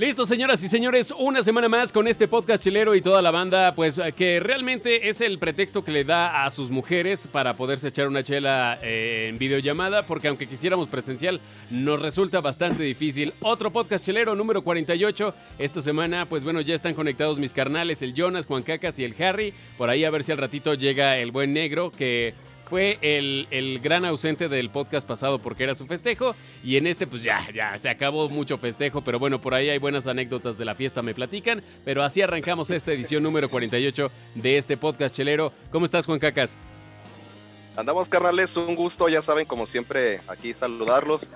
Listo, señoras y señores, una semana más con este podcast chilero y toda la banda, pues que realmente es el pretexto que le da a sus mujeres para poderse echar una chela eh, en videollamada, porque aunque quisiéramos presencial, nos resulta bastante difícil. Otro podcast chilero número 48. Esta semana, pues bueno, ya están conectados mis carnales, el Jonas, Juan Cacas y el Harry. Por ahí a ver si al ratito llega el buen negro, que fue el, el, gran ausente del podcast pasado porque era su festejo. Y en este, pues ya, ya, se acabó mucho festejo. Pero bueno, por ahí hay buenas anécdotas de la fiesta, me platican. Pero así arrancamos esta edición número 48 de este podcast chelero. ¿Cómo estás, Juan Cacas? Andamos, carnales, un gusto, ya saben, como siempre, aquí saludarlos.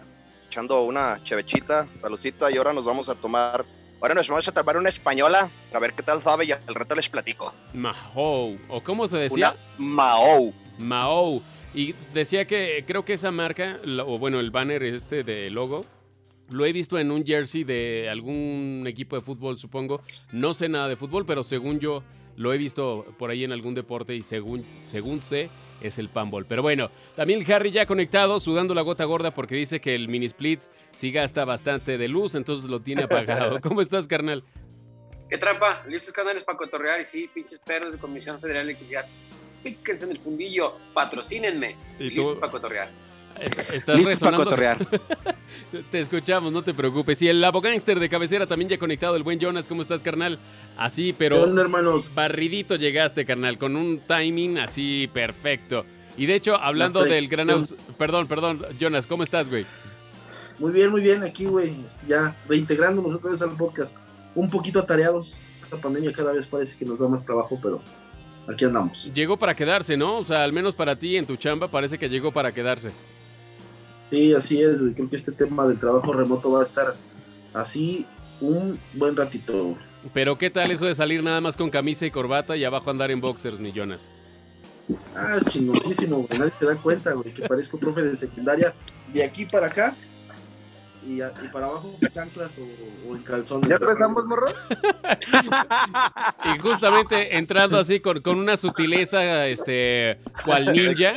Echando una chevechita, saludcita. Y ahora nos vamos a tomar Ahora nos vamos a tomar una española, a ver qué tal sabe y al reto les platico. Mahou, ¿o cómo se decía? Una Mahou. Mahou. Y decía que creo que esa marca, o bueno, el banner este de logo, lo he visto en un jersey de algún equipo de fútbol, supongo. No sé nada de fútbol, pero según yo lo he visto por ahí en algún deporte y según, según sé, es el panball. Pero bueno, también Harry ya conectado, sudando la gota gorda porque dice que el mini split sí gasta bastante de luz, entonces lo tiene apagado. ¿Cómo estás, carnal? ¿Qué trampa? Listos canales para cotorrear y sí, pinches perros de Comisión Federal de Electricidad. Píquense en el fundillo, patrocínenme. ¿Y Listos para cotorrear. Estás Listos para cotorrear. te escuchamos, no te preocupes. Y el abogánster de cabecera también ya conectado, el buen Jonas. ¿Cómo estás, carnal? Así, pero. ¿Qué onda, hermanos? Barridito llegaste, carnal, con un timing así perfecto. Y de hecho, hablando del gran. Perdón, perdón, Jonas, ¿cómo estás, güey? Muy bien, muy bien, aquí, güey. Ya reintegrándonos otra vez al podcast. Un poquito atareados. La pandemia cada vez parece que nos da más trabajo, pero aquí andamos. Llegó para quedarse, ¿no? O sea, al menos para ti en tu chamba parece que llegó para quedarse. Sí, así es, güey. Creo que este tema del trabajo remoto va a estar así un buen ratito. Pero ¿qué tal eso de salir nada más con camisa y corbata y abajo andar en boxers, millones? Ah, chingoncísimo, güey. Nadie te da cuenta, güey, que parezco profe de secundaria de aquí para acá y, para abajo chanclas o, o en calzones. ¿Ya empezamos, morro? y justamente entrando así con, con una sutileza, este, cual ninja.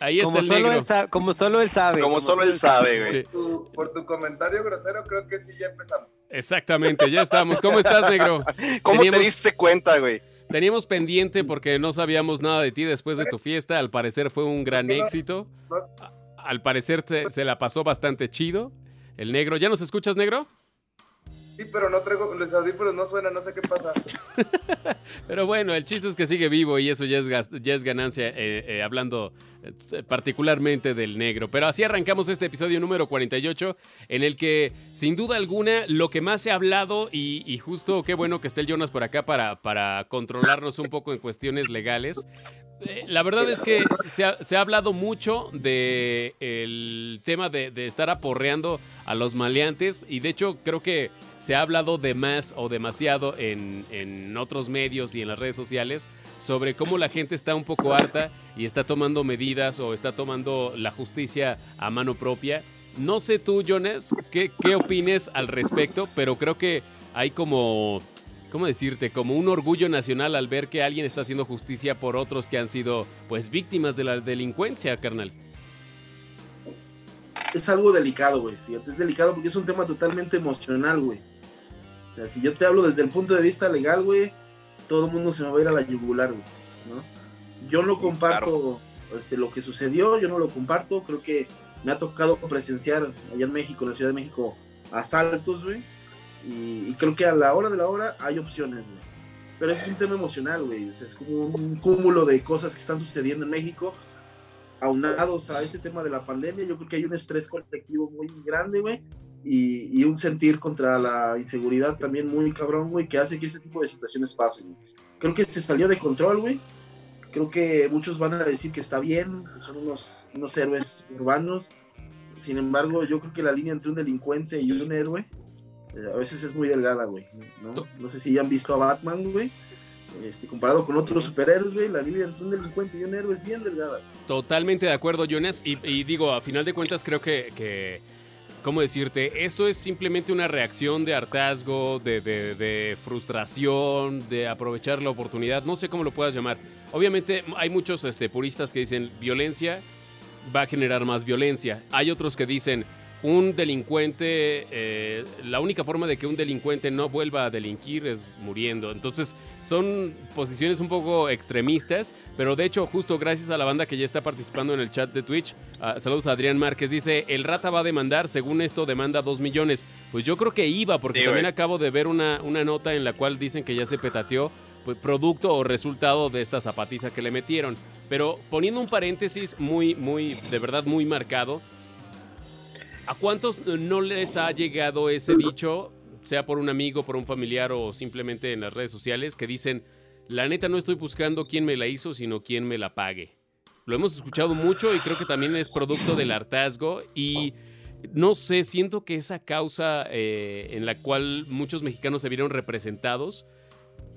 Ahí está como el solo negro. Él sabe, como solo él sabe. Como, solo él sabe, güey. Sí. Por tu comentario grosero, creo que sí ya empezamos. Exactamente, ya estamos. ¿Cómo estás, negro? ¿Cómo Teníamos- te diste cuenta, güey? Teníamos pendiente porque no sabíamos nada de ti después de tu fiesta. Al parecer fue un gran éxito. Al parecer se, se la pasó bastante chido. El negro, ¿ya nos escuchas, negro? Sí, pero no traigo, los audífonos no suenan, no sé qué pasa. Pero bueno, el chiste es que sigue vivo y eso ya es, ya es ganancia, eh, eh, hablando eh, particularmente del negro. Pero así arrancamos este episodio número 48, en el que, sin duda alguna, lo que más ha hablado, y, justo qué bueno que esté el Jonas por acá para, para controlarnos un poco en cuestiones legales. La verdad es que se ha, hablado mucho de el tema de, de estar aporreando a los maleantes y de hecho creo que se ha hablado de más o demasiado en, en otros medios y en las redes sociales sobre cómo la gente está un poco harta y está tomando medidas o está tomando la justicia a mano propia. No sé tú, Jonas, qué, qué opines al respecto, pero creo que hay como, ¿cómo decirte? Como un orgullo nacional al ver que alguien está haciendo justicia por otros que han sido, pues, víctimas de la delincuencia, carnal. Es algo delicado, güey. Fíjate, es delicado porque es un tema totalmente emocional, güey. O sea, si yo te hablo desde el punto de vista legal, güey, todo el mundo se me va a ir a la yugular, güey. ¿no? Yo no comparto este, lo que sucedió, yo no lo comparto. Creo que me ha tocado presenciar allá en México, en la Ciudad de México, asaltos, güey. Y, y creo que a la hora de la hora hay opciones, güey. Pero es un tema emocional, güey. O sea, es como un cúmulo de cosas que están sucediendo en México aunados a este tema de la pandemia, yo creo que hay un estrés colectivo muy grande, güey, y, y un sentir contra la inseguridad también muy cabrón, güey, que hace que este tipo de situaciones pasen. Creo que se salió de control, güey. Creo que muchos van a decir que está bien, que son unos, unos héroes urbanos. Sin embargo, yo creo que la línea entre un delincuente y un héroe eh, a veces es muy delgada, güey. ¿no? no sé si ya han visto a Batman, güey. Este, comparado con otros superhéroes, güey, la línea entre un delincuente y un héroe es bien delgada. Totalmente de acuerdo, Jonas. Y, y digo, a final de cuentas, creo que, que, ¿cómo decirte? Esto es simplemente una reacción de hartazgo, de, de, de, frustración, de aprovechar la oportunidad. No sé cómo lo puedas llamar. Obviamente, hay muchos este, puristas que dicen violencia va a generar más violencia. Hay otros que dicen un delincuente, eh, la única forma de que un delincuente no vuelva a delinquir es muriendo. Entonces son posiciones un poco extremistas, pero de hecho justo gracias a la banda que ya está participando en el chat de Twitch, ah, saludos a Adrián Márquez, dice, el rata va a demandar, según esto demanda 2 millones. Pues yo creo que iba, porque Sí, también acabo de ver una, una nota en la cual dicen que ya se petateó pues, producto o resultado de esta zapatiza que le metieron. Pero poniendo un paréntesis muy, muy, de verdad muy marcado, ¿a cuántos no les ha llegado ese dicho, sea por un amigo, por un familiar o simplemente en las redes sociales, que dicen, la neta no estoy buscando quién me la hizo, sino quién me la pague? Lo hemos escuchado mucho y creo que también es producto del hartazgo y no sé, siento que esa causa eh, en la cual muchos mexicanos se vieron representados,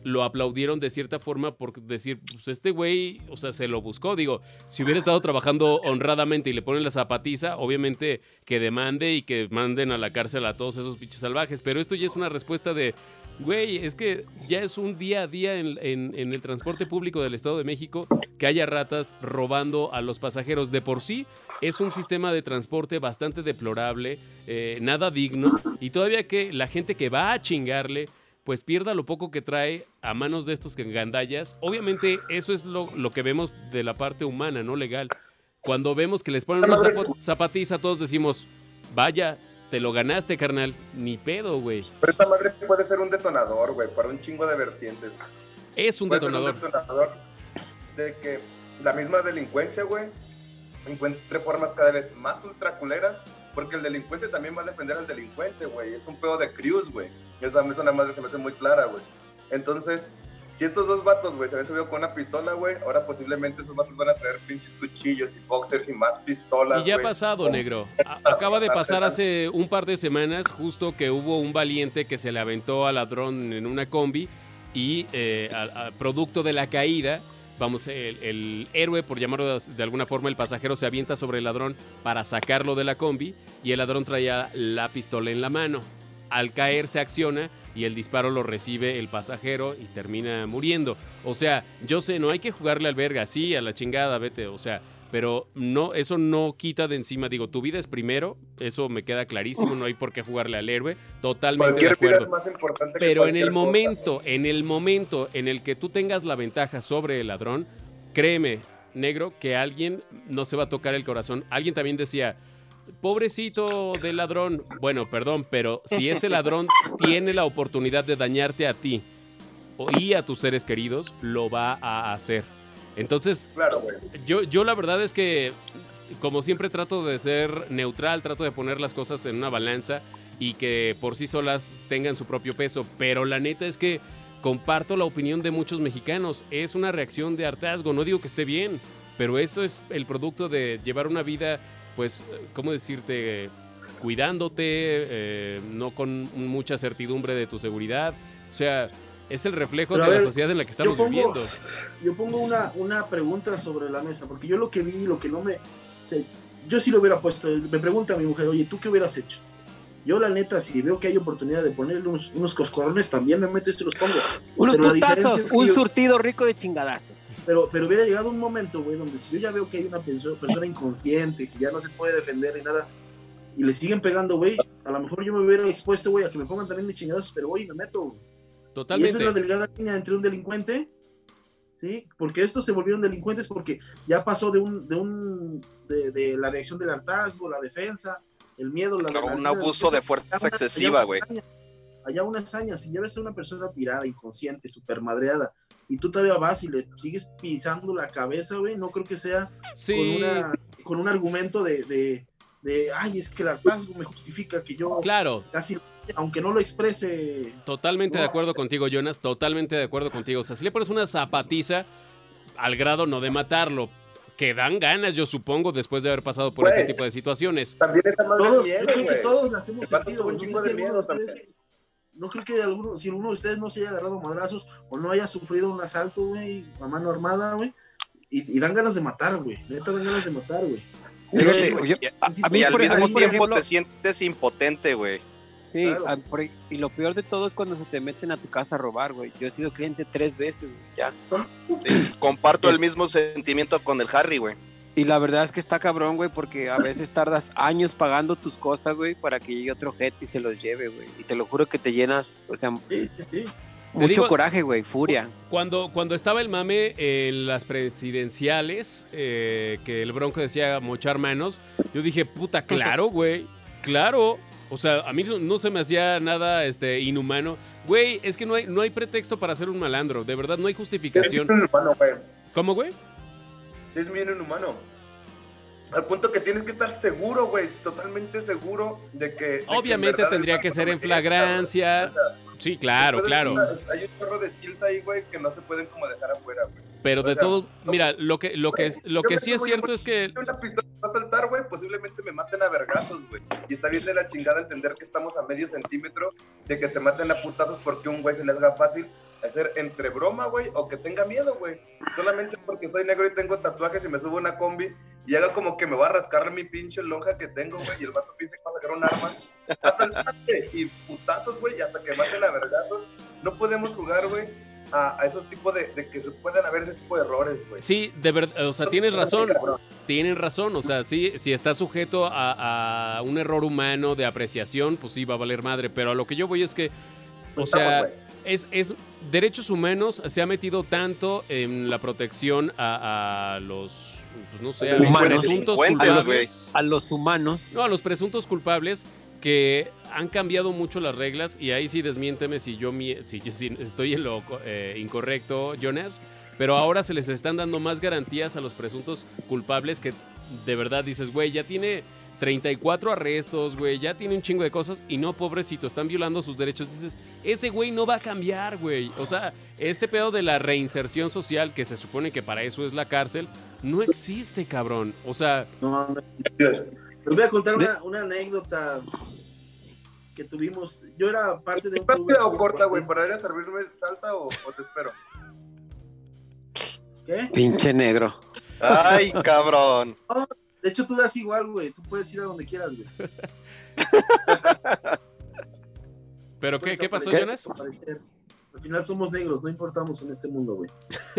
lo aplaudieron de cierta forma por decir, pues este güey, o sea, se lo buscó. Digo, si hubiera estado trabajando honradamente y le ponen la zapatiza, obviamente que demande y que manden a la cárcel a todos esos bichos salvajes. Pero esto ya es una respuesta de, güey, es que ya es un día a día en, en- en el transporte público del Estado de México que haya ratas robando a los pasajeros. De por sí es un sistema de transporte bastante deplorable, eh, nada digno, y todavía que la gente que va a chingarle pues pierda lo poco que trae a manos de estos gandallas. Obviamente eso es lo, lo que vemos de la parte humana, no legal. Cuando vemos que les ponen zapo- zapatiza, todos decimos, vaya, te lo ganaste, carnal. Ni pedo, güey. Pero esta madre puede ser un detonador, güey, para un chingo de vertientes. Es un Puede ser detonador. detonador de que la misma delincuencia, güey, encuentre formas cada vez más ultraculeras, porque el delincuente también va a defender al delincuente, güey. Es un pedo de Cruz, güey. Esa es una madre que se me hace muy clara, güey. Entonces, si estos dos vatos, güey, se habían subido con una pistola, güey, ahora posiblemente esos vatos van a traer pinches cuchillos y boxers y más pistolas. Y ya ha pasado, negro. A- acaba de pasar hace un par de semanas justo que hubo un valiente que se le aventó al ladrón en una combi y eh, al- al producto de la caída, vamos, el, el héroe, por llamarlo de, de alguna forma, el pasajero se avienta sobre el ladrón para sacarlo de la combi y el ladrón traía la pistola en la mano. Al caer se acciona y el disparo lo recibe el pasajero y termina muriendo. O sea, yo sé, no hay que jugarle al verga, sí, a la chingada, vete, o sea, pero no, eso no quita de encima, digo, tu vida es primero, eso me queda clarísimo, no hay por qué jugarle al héroe, totalmente de Cualquier vida es más importante que Pero en el cosa, momento, en el momento en el que tú tengas la ventaja sobre el ladrón, créeme, negro, que alguien no se va a tocar el corazón. Alguien también decía, pobrecito del ladrón. Bueno, perdón, pero si ese ladrón tiene la oportunidad de dañarte a ti o- y a tus seres queridos, lo va a hacer. Entonces, Claro, yo, yo la verdad es que, como siempre, trato de ser neutral, trato de poner las cosas en una balanza y que por sí solas tengan su propio peso. Pero la neta es que comparto la opinión de muchos mexicanos. Es una reacción de hartazgo. No digo que esté bien, pero eso es el producto de llevar una vida, pues, ¿cómo decirte? Cuidándote, eh, no con mucha certidumbre de tu seguridad. O sea, es el reflejo Pero de la sociedad en la que yo estamos pongo- viviendo. yo pongo una, una pregunta sobre la mesa, porque yo lo que vi, lo que no me... o sea, yo sí lo hubiera puesto, me pregunta mi mujer, oye, ¿tú qué hubieras hecho? Yo la neta, si veo que hay oportunidad de ponerle unos, unos coscorrones, también me meto y se los pongo. Unos putazos, es que un yo- surtido rico de chingadazos. Pero, pero hubiera llegado un momento, güey, donde si yo ya veo que hay una perso- persona inconsciente, que ya no se puede defender ni nada, y le siguen pegando, güey, a lo mejor yo me hubiera expuesto, güey, a que me pongan también mis chingadazos, pero voy y me meto, güey. Y Totalmente. esa es la delgada línea entre un delincuente, ¿sí? Porque estos se volvieron delincuentes porque ya pasó de un, de un, de, de la reacción del hartazgo, la defensa, el miedo, la No, un abuso de allá fuerza excesiva, güey. Allá una hazaña, si ya ves a una persona tirada, inconsciente, super madreada, y tú todavía vas y le sigues pisando la cabeza, güey, no creo que sea Sí. con, una, con un argumento de, de, de, ay, es que el hartazgo me justifica que yo Claro, casi, aunque no lo exprese, totalmente de acuerdo contigo, Jonas. Totalmente de acuerdo contigo. O sea, si le pones una zapatiza al grado no de matarlo, que dan ganas, yo supongo, después de haber pasado por Güey. este tipo de situaciones. También esa madre todos, es miedo, yo creo que todos El vato sentido, un chingo de miedo de no creo que alguno, si alguno de ustedes no se haya agarrado madrazos o no haya sufrido un asalto, güey, a mano armada, güey, y, y dan ganas de matar, güey. Neta dan ganas de matar, güey. Fíjate, a- a mí, y al por- mismo a mí, por tiempo ejemplo- te sientes impotente, güey. Sí, Claro. por- y lo peor de todo es cuando se te meten a tu casa a robar, güey. Yo he sido cliente tres veces, güey, ya. Comparto el mismo sentimiento con el Harry, güey. Y la verdad es que está cabrón, güey, porque a veces tardas años pagando tus cosas, güey, para que llegue otro gente y se los lleve, güey. Y te lo juro que te llenas, o sea, Sí, sí, sí. mucho digo- coraje, güey, furia. Cuando, cuando estaba el mame en las presidenciales, eh, que el Bronco decía mochar manos, yo dije, puta, claro, güey, claro. O sea, a mí no, se me hacía nada este, inhumano. Güey, es que no hay, no hay pretexto para ser un malandro. De verdad, no hay justificación. bien inhumano, güey. ¿Cómo, güey? Es bien inhumano. Al punto que tienes que estar seguro, güey, totalmente seguro de que... de que en Obviamente verdad tendría que ser en flagrancia. O sea, Sí, claro, claro. eso, Hay un chorro de skills ahí, güey, que no se pueden como dejar afuera, güey. Pero o de sea, todo, no- mira, lo que, lo que, es, lo que sí es cierto es que Una pistola va a saltar, güey, posiblemente me maten a vergazos, güey. Y está bien de la chingada entender que estamos a medio centímetro de que te maten a putazos porque un güey se le haga fácil hacer entre broma, güey, o que tenga miedo, güey. Solamente porque soy negro y tengo tatuajes y me subo una combi y haga como que me va a rascar mi pinche lonja que tengo, güey, y el vato piensa que va a sacar un arma. Asaltante y putazos, güey, y hasta que maten a vergazos. No podemos jugar, güey, a, a esos tipos de, de que se puedan haber ese tipo de errores, güey. sí, de verdad, o sea, tienes razón. Tienen razón, o sea, sí, si está sujeto a, a un error humano de apreciación, pues sí va a valer madre, pero a lo que yo voy es que, o Estamos, sea, es, es derechos humanos se ha metido tanto en la protección a, a los, pues no sé, a los Humanos. presuntos culpables. A los humanos, No, a los presuntos culpables que han cambiado mucho las reglas y ahí sí desmiénteme si yo si, yo- si estoy en lo eh, incorrecto, Jonas, pero ahora se les están dando más garantías a los presuntos culpables que de verdad dices, güey, ya tiene 34 arrestos, güey, ya tiene un chingo de cosas y no, pobrecito, están violando sus derechos. Dices, ese güey no va a cambiar, güey. O sea, ese pedo de la reinserción social, que se supone que para eso es la cárcel, no existe, cabrón. O sea, No, no. Les voy a contar una, una anécdota que tuvimos. Yo era parte de un club ¿Rápida o de- corta, güey? ¿Para ir a servirme salsa o, o te espero? ¿Qué? pinche negro. Ay, cabrón. De hecho, tú das igual, güey. Tú puedes ir a donde quieras, güey. ¿pero qué, qué pasó, Jonas? Al final somos negros, no importamos en este mundo, güey.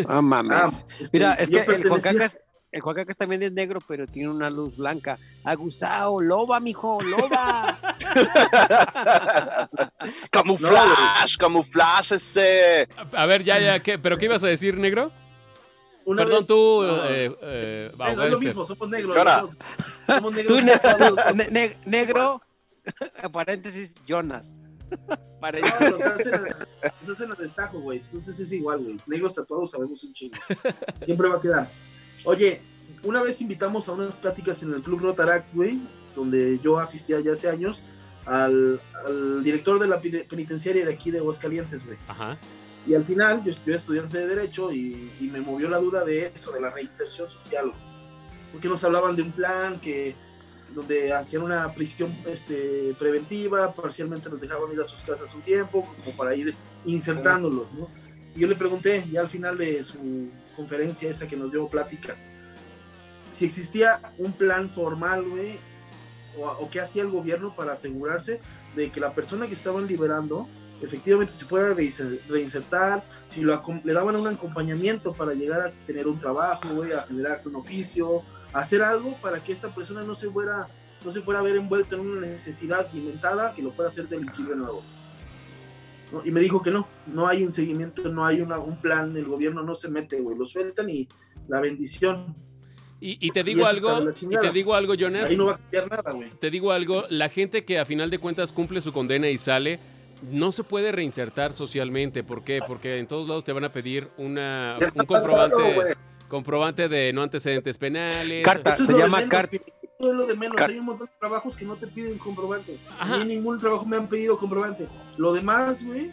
Ah, mames. Ah, este, Mira, es que el pertenecía- Cacas, el Juan Cacas también es negro, pero tiene una luz blanca. Aguzao, loba, mijo, loba. Camuflaje, camuflaje ese. A ver, ya, ya, ¿qué? ¿pero qué ibas a decir, negro? Una Perdón, vez- tú, no, eh, eh, bueno, es lo mismo, somos negros. Somos negros. Tú, ne- tú, ne- ne- negro, paréntesis, Jonas. No, Paréntesis. nos hacen, nos hacen a destajo, güey. Entonces es igual, güey. Negros tatuados sabemos un chingo. Siempre va a quedar. Oye, una vez invitamos a unas pláticas en el Club Rotaract, güey, donde yo asistía ya hace años, al, al director de la peni- penitenciaria de aquí de Aguascalientes, güey. Ajá. Y al final, yo, yo estudiante de Derecho y, y me movió la duda de eso, de la reinserción social. Porque nos hablaban de un plan que donde hacían una prisión este, preventiva, parcialmente nos dejaban ir a sus casas un tiempo, como para ir insertándolos, ¿no? Y yo le pregunté, ya al final de su conferencia esa que nos dio plática, si existía un plan formal, o, o qué hacía el gobierno para asegurarse de que la persona que estaban liberando efectivamente se fuera a reinser- reinsertar, si lo le daban un acompañamiento para llegar a tener un trabajo, a generarse un oficio, hacer algo para que esta persona no se fuera, no se fuera a ver envuelta en una necesidad inventada que lo fuera a hacer delinquir de nuevo. ¿No? Y me dijo que no, no hay un seguimiento, no hay una- un plan, el gobierno no se mete, güey, lo sueltan y la bendición, Y, y te digo algo, y te digo algo, Jonas. ahí no va a cambiar nada, güey. Te digo algo, la gente que a final de cuentas cumple su condena y sale, no se puede reinsertar socialmente. ¿Por qué? Porque en todos lados te van a pedir una, un pasado, comprobante, comprobante de no antecedentes penales. Carta. Se llama menos, car- Eso es lo de menos. car- Hay un montón de trabajos que no te piden comprobante. Ajá. A mí en ningún trabajo me han pedido comprobante. Lo demás, güey,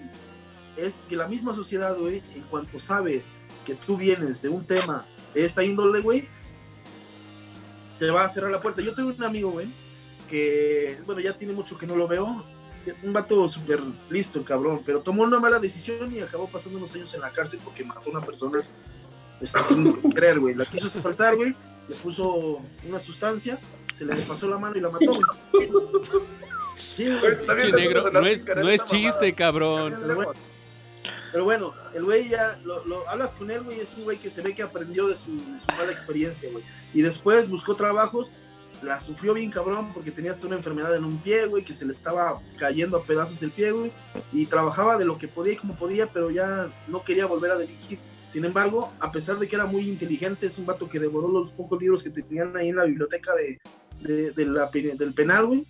es que la misma sociedad, güey, en cuanto sabe que tú vienes de un tema de esta índole, güey, te va a cerrar la puerta. Yo tengo un amigo, güey, que, bueno, ya tiene mucho que no lo veo. Un vato súper listo, el cabrón, pero tomó una mala decisión y acabó pasando unos años en la cárcel porque mató a una persona este, sin querer, güey. La quiso saltar, güey, le puso una sustancia, se le pasó la mano y la mató. Sí, Güey, negro, no es, no mamada. chiste, cabrón. Pero bueno, Pero bueno, el güey ya, lo, lo- hablas con él, güey, es un güey que se ve que aprendió de su, de su mala experiencia, güey. Y después buscó trabajos, la sufrió bien cabrón porque tenía hasta una enfermedad en un pie, güey, que se le estaba cayendo a pedazos el pie, güey. Y trabajaba de lo que podía y como podía, pero ya no quería volver a delinquir. Sin embargo, a pesar de que era muy inteligente, es un vato que devoró los pocos libros que tenían ahí en la biblioteca de, de- de la pe- del penal, güey.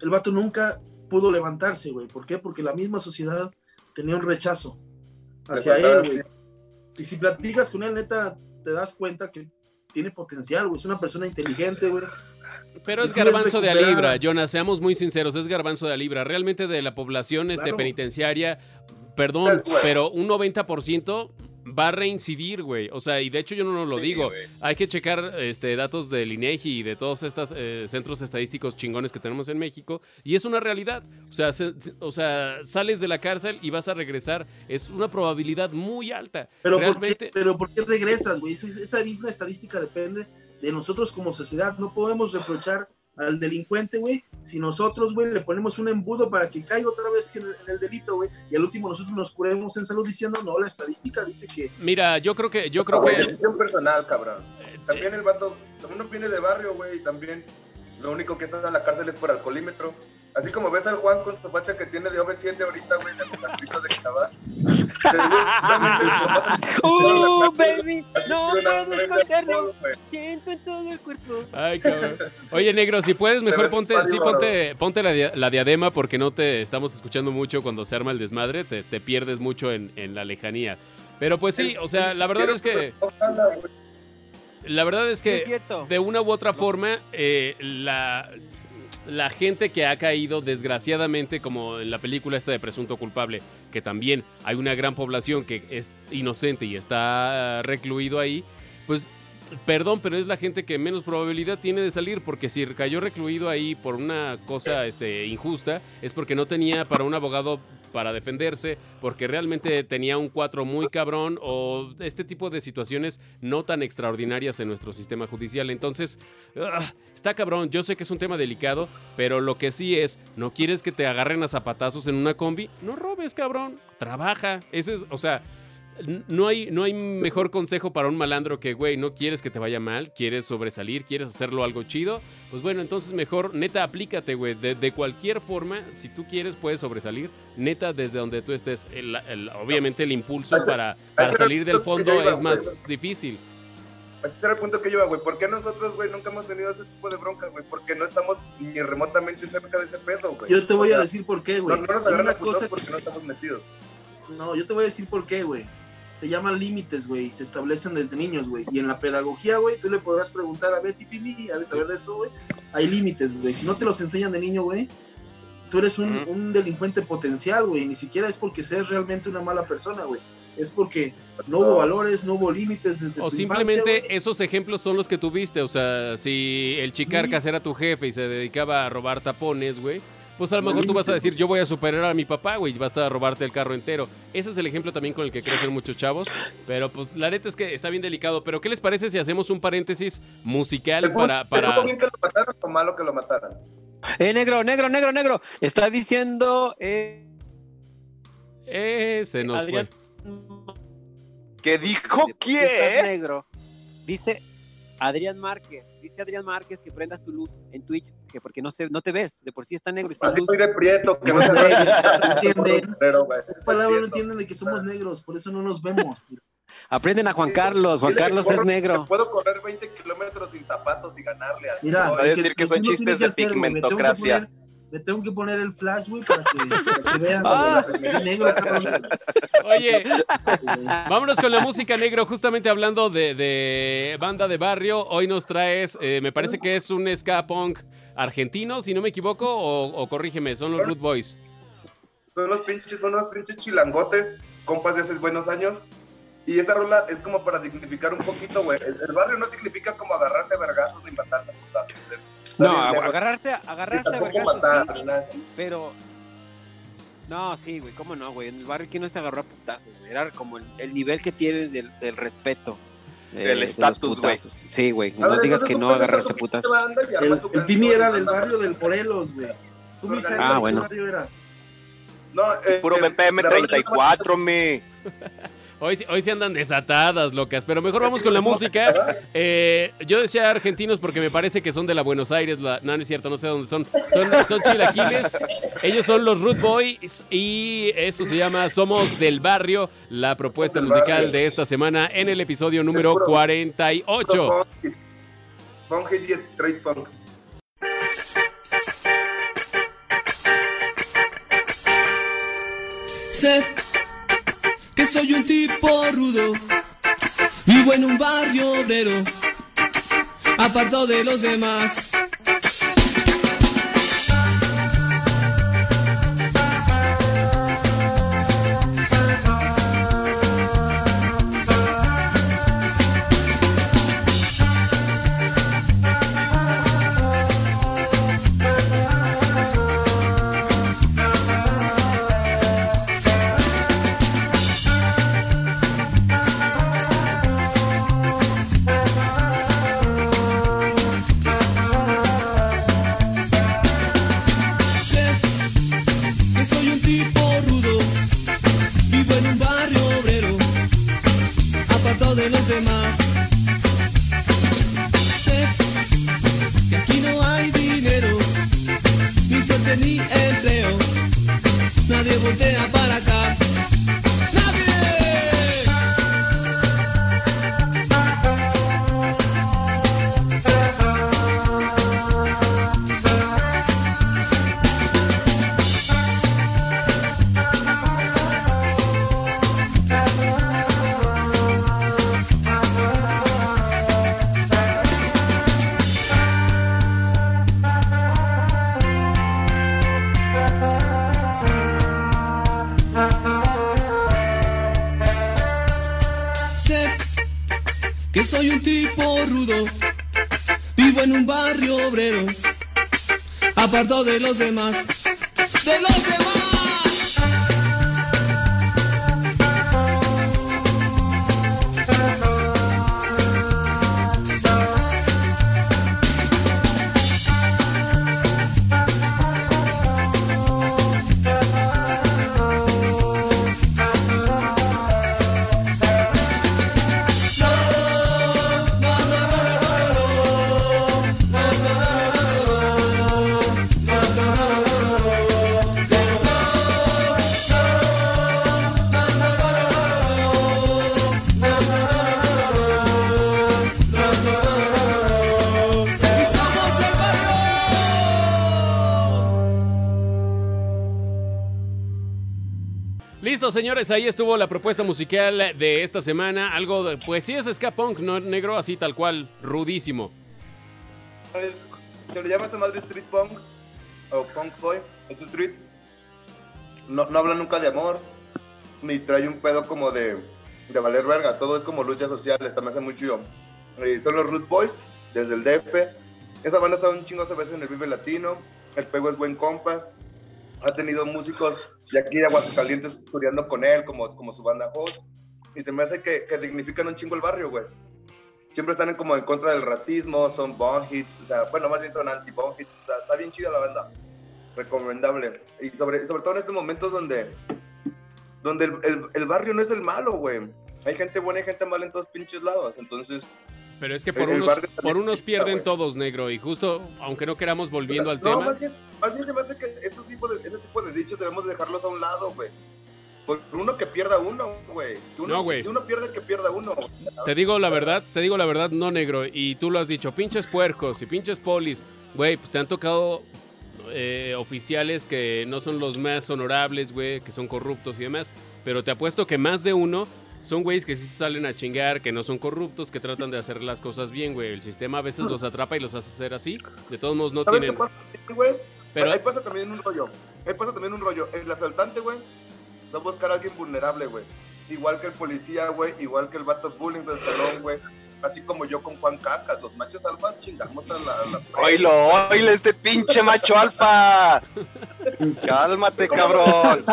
El vato nunca pudo levantarse, güey. ¿Por qué? Porque la misma sociedad tenía un rechazo hacia él, güey. Y si platicas con él, neta, te das cuenta que tiene potencial, güey. Es una persona inteligente, güey. Pero es garbanzo de a recupera- libra, Jonas, seamos muy sinceros, es garbanzo de a libra. Realmente de la población este, Claro. penitenciaria, perdón, pero un 90% va a reincidir, güey. O sea, y de hecho yo no lo Sí, digo. Hay que checar este, datos del INEGI y de todos estos eh, centros estadísticos chingones que tenemos en México. Y es una realidad. O sea, se- o sea, sales de la cárcel y vas a regresar. Es una probabilidad muy alta. Pero, ¿por Realmente, qué, pero ¿por qué regresas, güey? Esa, esa misma estadística depende de nosotros como sociedad. No podemos reprochar al delincuente, güey, si nosotros, güey, le ponemos un embudo para que caiga otra vez en, el, en el delito, güey, y al último nosotros nos curemos en salud diciendo, no, la estadística dice que... mira, yo creo que, yo creo Güey, que decisión personal, cabrón. eh, También el vato, uno viene de barrio, güey, y también lo único que está en la cárcel es por alcoholímetro. Así como ves al Juan con su facha que tiene de OV7 ahorita, güey, de Francisco de Quinabá. ¡Uh, baby! No puedo esconderlo. Siento en todo el cuerpo. Ay, cabrón. Oye, negro, si puedes, mejor ponte, sí, ponte, ponte la, dia- la diadema porque no te estamos escuchando mucho cuando se arma el desmadre, te, te pierdes mucho en, en la lejanía. Pero pues sí, o sea, la verdad es que, la verdad es Sí, es que cierto. de una u otra forma, eh, la, la gente que ha caído, desgraciadamente, como en la película esta de Presunto Culpable, que también hay una gran población que es inocente y está recluido ahí, pues perdón, pero es la gente que menos probabilidad tiene de salir, porque si cayó recluido ahí por una cosa este, injusta, es porque no tenía para un abogado para defenderse, porque realmente tenía un cuatro muy cabrón o este tipo de situaciones no tan extraordinarias en nuestro sistema judicial. Entonces, ah, está cabrón, yo sé que es un tema delicado, pero lo que sí es, no quieres que te agarren a zapatazos en una combi, no robes, cabrón, trabaja. Ese es, o sea, no hay, no hay mejor consejo para un malandro que, güey, no quieres que te vaya mal, quieres sobresalir, quieres hacerlo algo chido. Pues bueno, entonces mejor, neta, aplícate, güey. De, de cualquier forma, si tú quieres, puedes sobresalir. Neta, desde donde tú estés. El- el- obviamente el impulso para, salir del que fondo iba, es más difícil. Ese era el punto que yo iba, güey. ¿Por qué nosotros, güey, nunca hemos tenido ese tipo de broncas, güey? Porque no estamos ni remotamente cerca de ese pedo, güey. Yo te voy O sea, a decir por qué, No, güey. no nos Hay agarran una a cosa porque no estamos metidos. No, yo te voy a decir por qué, güey. Se llaman límites, güey, y se establecen desde niños, güey. Y en la pedagogía, güey, tú le podrás preguntar a Betty Pili, a de saber de eso, güey. Hay límites, güey. Si no te los enseñan de niño, güey, tú eres un, delincuente potencial, güey. Ni siquiera es porque seas realmente una mala persona, güey. Es porque no hubo valores, no hubo límites desde O tu simplemente infancia, esos ejemplos son los que tuviste. O sea, si el chicarcas era tu jefe y se dedicaba a robar tapones, güey. Pues a lo mejor tú vas a decir, yo voy a superar a mi papá, güey, y basta a robarte el carro entero. Ese es el ejemplo también con el que crecen muchos chavos. Pero pues la neta es que está bien delicado. Pero ¿qué les parece si hacemos un paréntesis musical para... para... ¿Estuvo bien que lo mataran o malo que lo mataran? Eh, negro, negro, negro, negro. Está diciendo. Eh, Eh, se nos Adrián. fue. ¿Qué dijo? ¿Por qué estás ¿Quién? negro. Dice Adrián Márquez. Dice Adrián Márquez que prendas tu luz en Twitch, que porque no se, no te ves, de por sí está negro y sin Así luz. estoy de prieto, que no se Entienden. Pero, güey, Esa palabra no entienden de que somos negros, por eso no nos vemos. Aprenden a Juan Carlos. Juan dile que Carlos corro- es negro. que Puedo correr 20 kilómetros sin zapatos y ganarle a Mira, a el decir que son chistes de pigmentocracia. Me tengo que poner el flash, güey, para que, para que vean. Ah. el negro, cabrón. Oye, vámonos con la música negro. Justamente hablando de, de banda de barrio, hoy nos traes, eh, me parece que es un ska punk argentino, si no me equivoco, o, o corrígeme, son los Root Boys. Son los pinches, son los pinches chilangotes, compas de hace buenos años. Y esta rola es como para dignificar un poquito, güey. El, el barrio no significa como agarrarse a vergazos ni matarse a putazos. ¿eh? No, agarrarse, agarrarse a vergazos, sí, pero. No, sí, güey, cómo no, güey. En el barrio, ¿quién no se agarró a putazos? güey? Era como el, el nivel que tienes del, del respeto. eh, Del estatus, güey. putazos. Sí, güey. No ver, digas que no agarrarse putazos. El, el Pimi canción, era del barrio del Morelos, güey. ¿Tú, Mijael, Ah, ¿de qué bueno. barrio eras? No, eh, Puro BPM la rola 34, mi. Hoy, hoy se andan desatadas, locas, pero mejor vamos con la música. Eh, yo decía argentinos porque me parece que son de la Buenos Aires, la, no, no es cierto, no sé dónde son. Son, son chilaquiles, ellos son los Root Boys y esto se llama Somos del Barrio, la propuesta musical de esta semana en el episodio número puro- 48. Punk, punk y straight punk. Sé que soy un tipo rudo, vivo en un barrio obrero, apartado de los demás. Voltea apartado de los demás, Señores, ahí estuvo la propuesta musical de esta semana. Algo, de, pues sí es ska punk, no negro, así tal cual, rudísimo. Eh, Se le llama esta madre street punk o punk boy, es street. No, habla nunca de amor, ni trae un pedo como de, de valer verga. Todo es como lucha social, esta me hace muy chido. Eh, son los Root Boys, desde el DF. Esa banda está un chingo de veces en el Vive Latino. El pego es buen compa. Ha tenido músicos de aquí de Aguascalientes estudiando con él, como, como su banda host. Y se me hace que, que dignifican un chingo el barrio, güey siempre están en, como en contra del racismo, son bone hits, o sea, bueno, más bien son anti-bone hits, o sea, está bien chida la banda, recomendable. Y sobre, sobre todo en estos momentos donde, donde el, el- el barrio no es el malo, güey. Hay gente buena y gente mala en todos pinches lados, entonces... Pero es que por El- unos, por unos pierden todos, negro. Y justo, aunque no queramos volviendo al no, tema. Más bien, más bien se me hace que ese tipo de, ese tipo de dichos debemos de dejarlos a un lado, güey. Por uno que pierda uno, güey. No, güey. Si uno pierde, que pierda uno. Te digo la verdad, te digo la verdad, no negro. Y tú lo has dicho, pinches puercos y pinches polis. Güey, pues te han tocado eh, oficiales que no son los más honorables, güey, que son corruptos y demás. Pero te apuesto que más de uno son güeyes que sí se salen a chingar, que no son corruptos, que tratan de hacer las cosas bien, güey. El sistema a veces los atrapa y los hace hacer así. De todos modos no ¿Sabes tienen... qué pasa, güey? Pero- Ahí pasa también un rollo. Ahí pasa también un rollo. El asaltante, güey, va a buscar a alguien vulnerable, güey. Igual que el policía, güey. Igual que el vato bullying del salón, güey. Así como yo con Juan Cacas. Los machos alfas chingamos a la... Oílo, oílo, este pinche macho alfa. Cálmate, cabrón.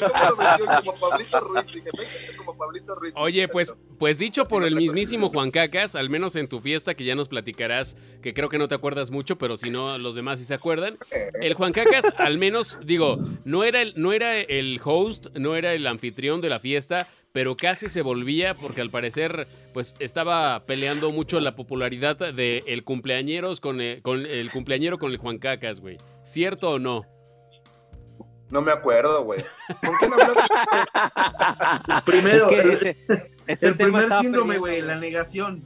Yo como lo metí, como Pablito Ruiz. Dije, "Véngase como Pablito Ruiz. Oye, pues, Pues dicho por el mismísimo Juan Cacas, al menos en tu fiesta, que ya nos platicarás, que creo que no te acuerdas mucho, pero si no, los demás sí se acuerdan. El Juan Cacas, al menos, digo, no era, el, no era el host, no era el anfitrión de la fiesta, pero casi se volvía porque al parecer, pues estaba peleando mucho la popularidad de el cumpleañeros con el, con el cumpleañero con el Juan Cacas, güey. ¿Cierto o no? No me acuerdo, güey. ¿Con quién hablaste? Primero, Es que el, ese- ese el tema primer síndrome, güey, la negación.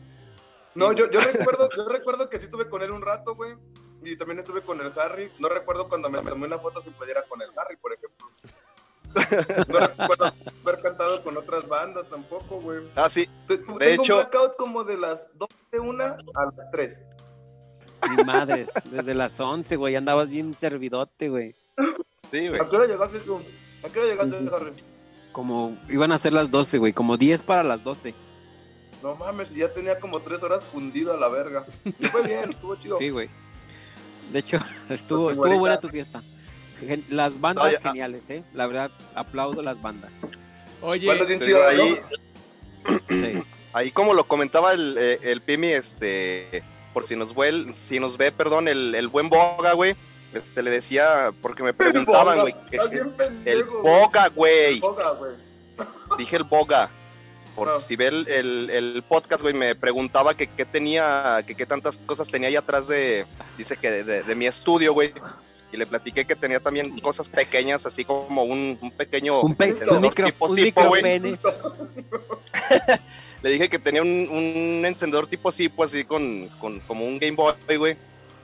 No, yo, yo recuerdo, yo recuerdo que sí estuve con él un rato, güey. Y también estuve con el Harry. No recuerdo cuando me tomé una foto sin playera con el Harry, por ejemplo. No recuerdo haber cantado con otras bandas tampoco, güey. Ah, sí. De tengo hecho- un blackout como de las 12 de una a las 3. Ni madres, desde las 11, güey, andabas bien servidote, güey. Sí, güey. ¿A qué hora llegaste tú? ¿A qué hora llegaste, Harry? Como iban a ser las 12, güey, como 10 para las 12. No mames, ya tenía como 3 horas fundido a la verga. Y fue bien, estuvo chido. Sí, güey. De hecho, estuvo, estuvo buena tu fiesta. Gen- Las bandas No, ya- geniales, ¿eh? La verdad, aplaudo las bandas. Oye, ahí, Sí. ahí como lo comentaba el, eh, el Pimi, este, por si nos ve, el- si nos ve, perdón, el, el buen Boga, güey, este, le decía, porque me preguntaban, güey, el. Boga, güey, Boga, güey. dije el Boga, por No. si ve el, el- el podcast, güey, me preguntaba que qué tenía, que qué tantas cosas tenía ahí atrás de, dice que de, de- de mi estudio, güey, y le platiqué que tenía también cosas pequeñas, así como un, un pequeño Un, pe- encendedor un micro, tipo un güey. micropene. Le dije que tenía un, un encendedor tipo Zippo, así con, con como un Game Boy, güey.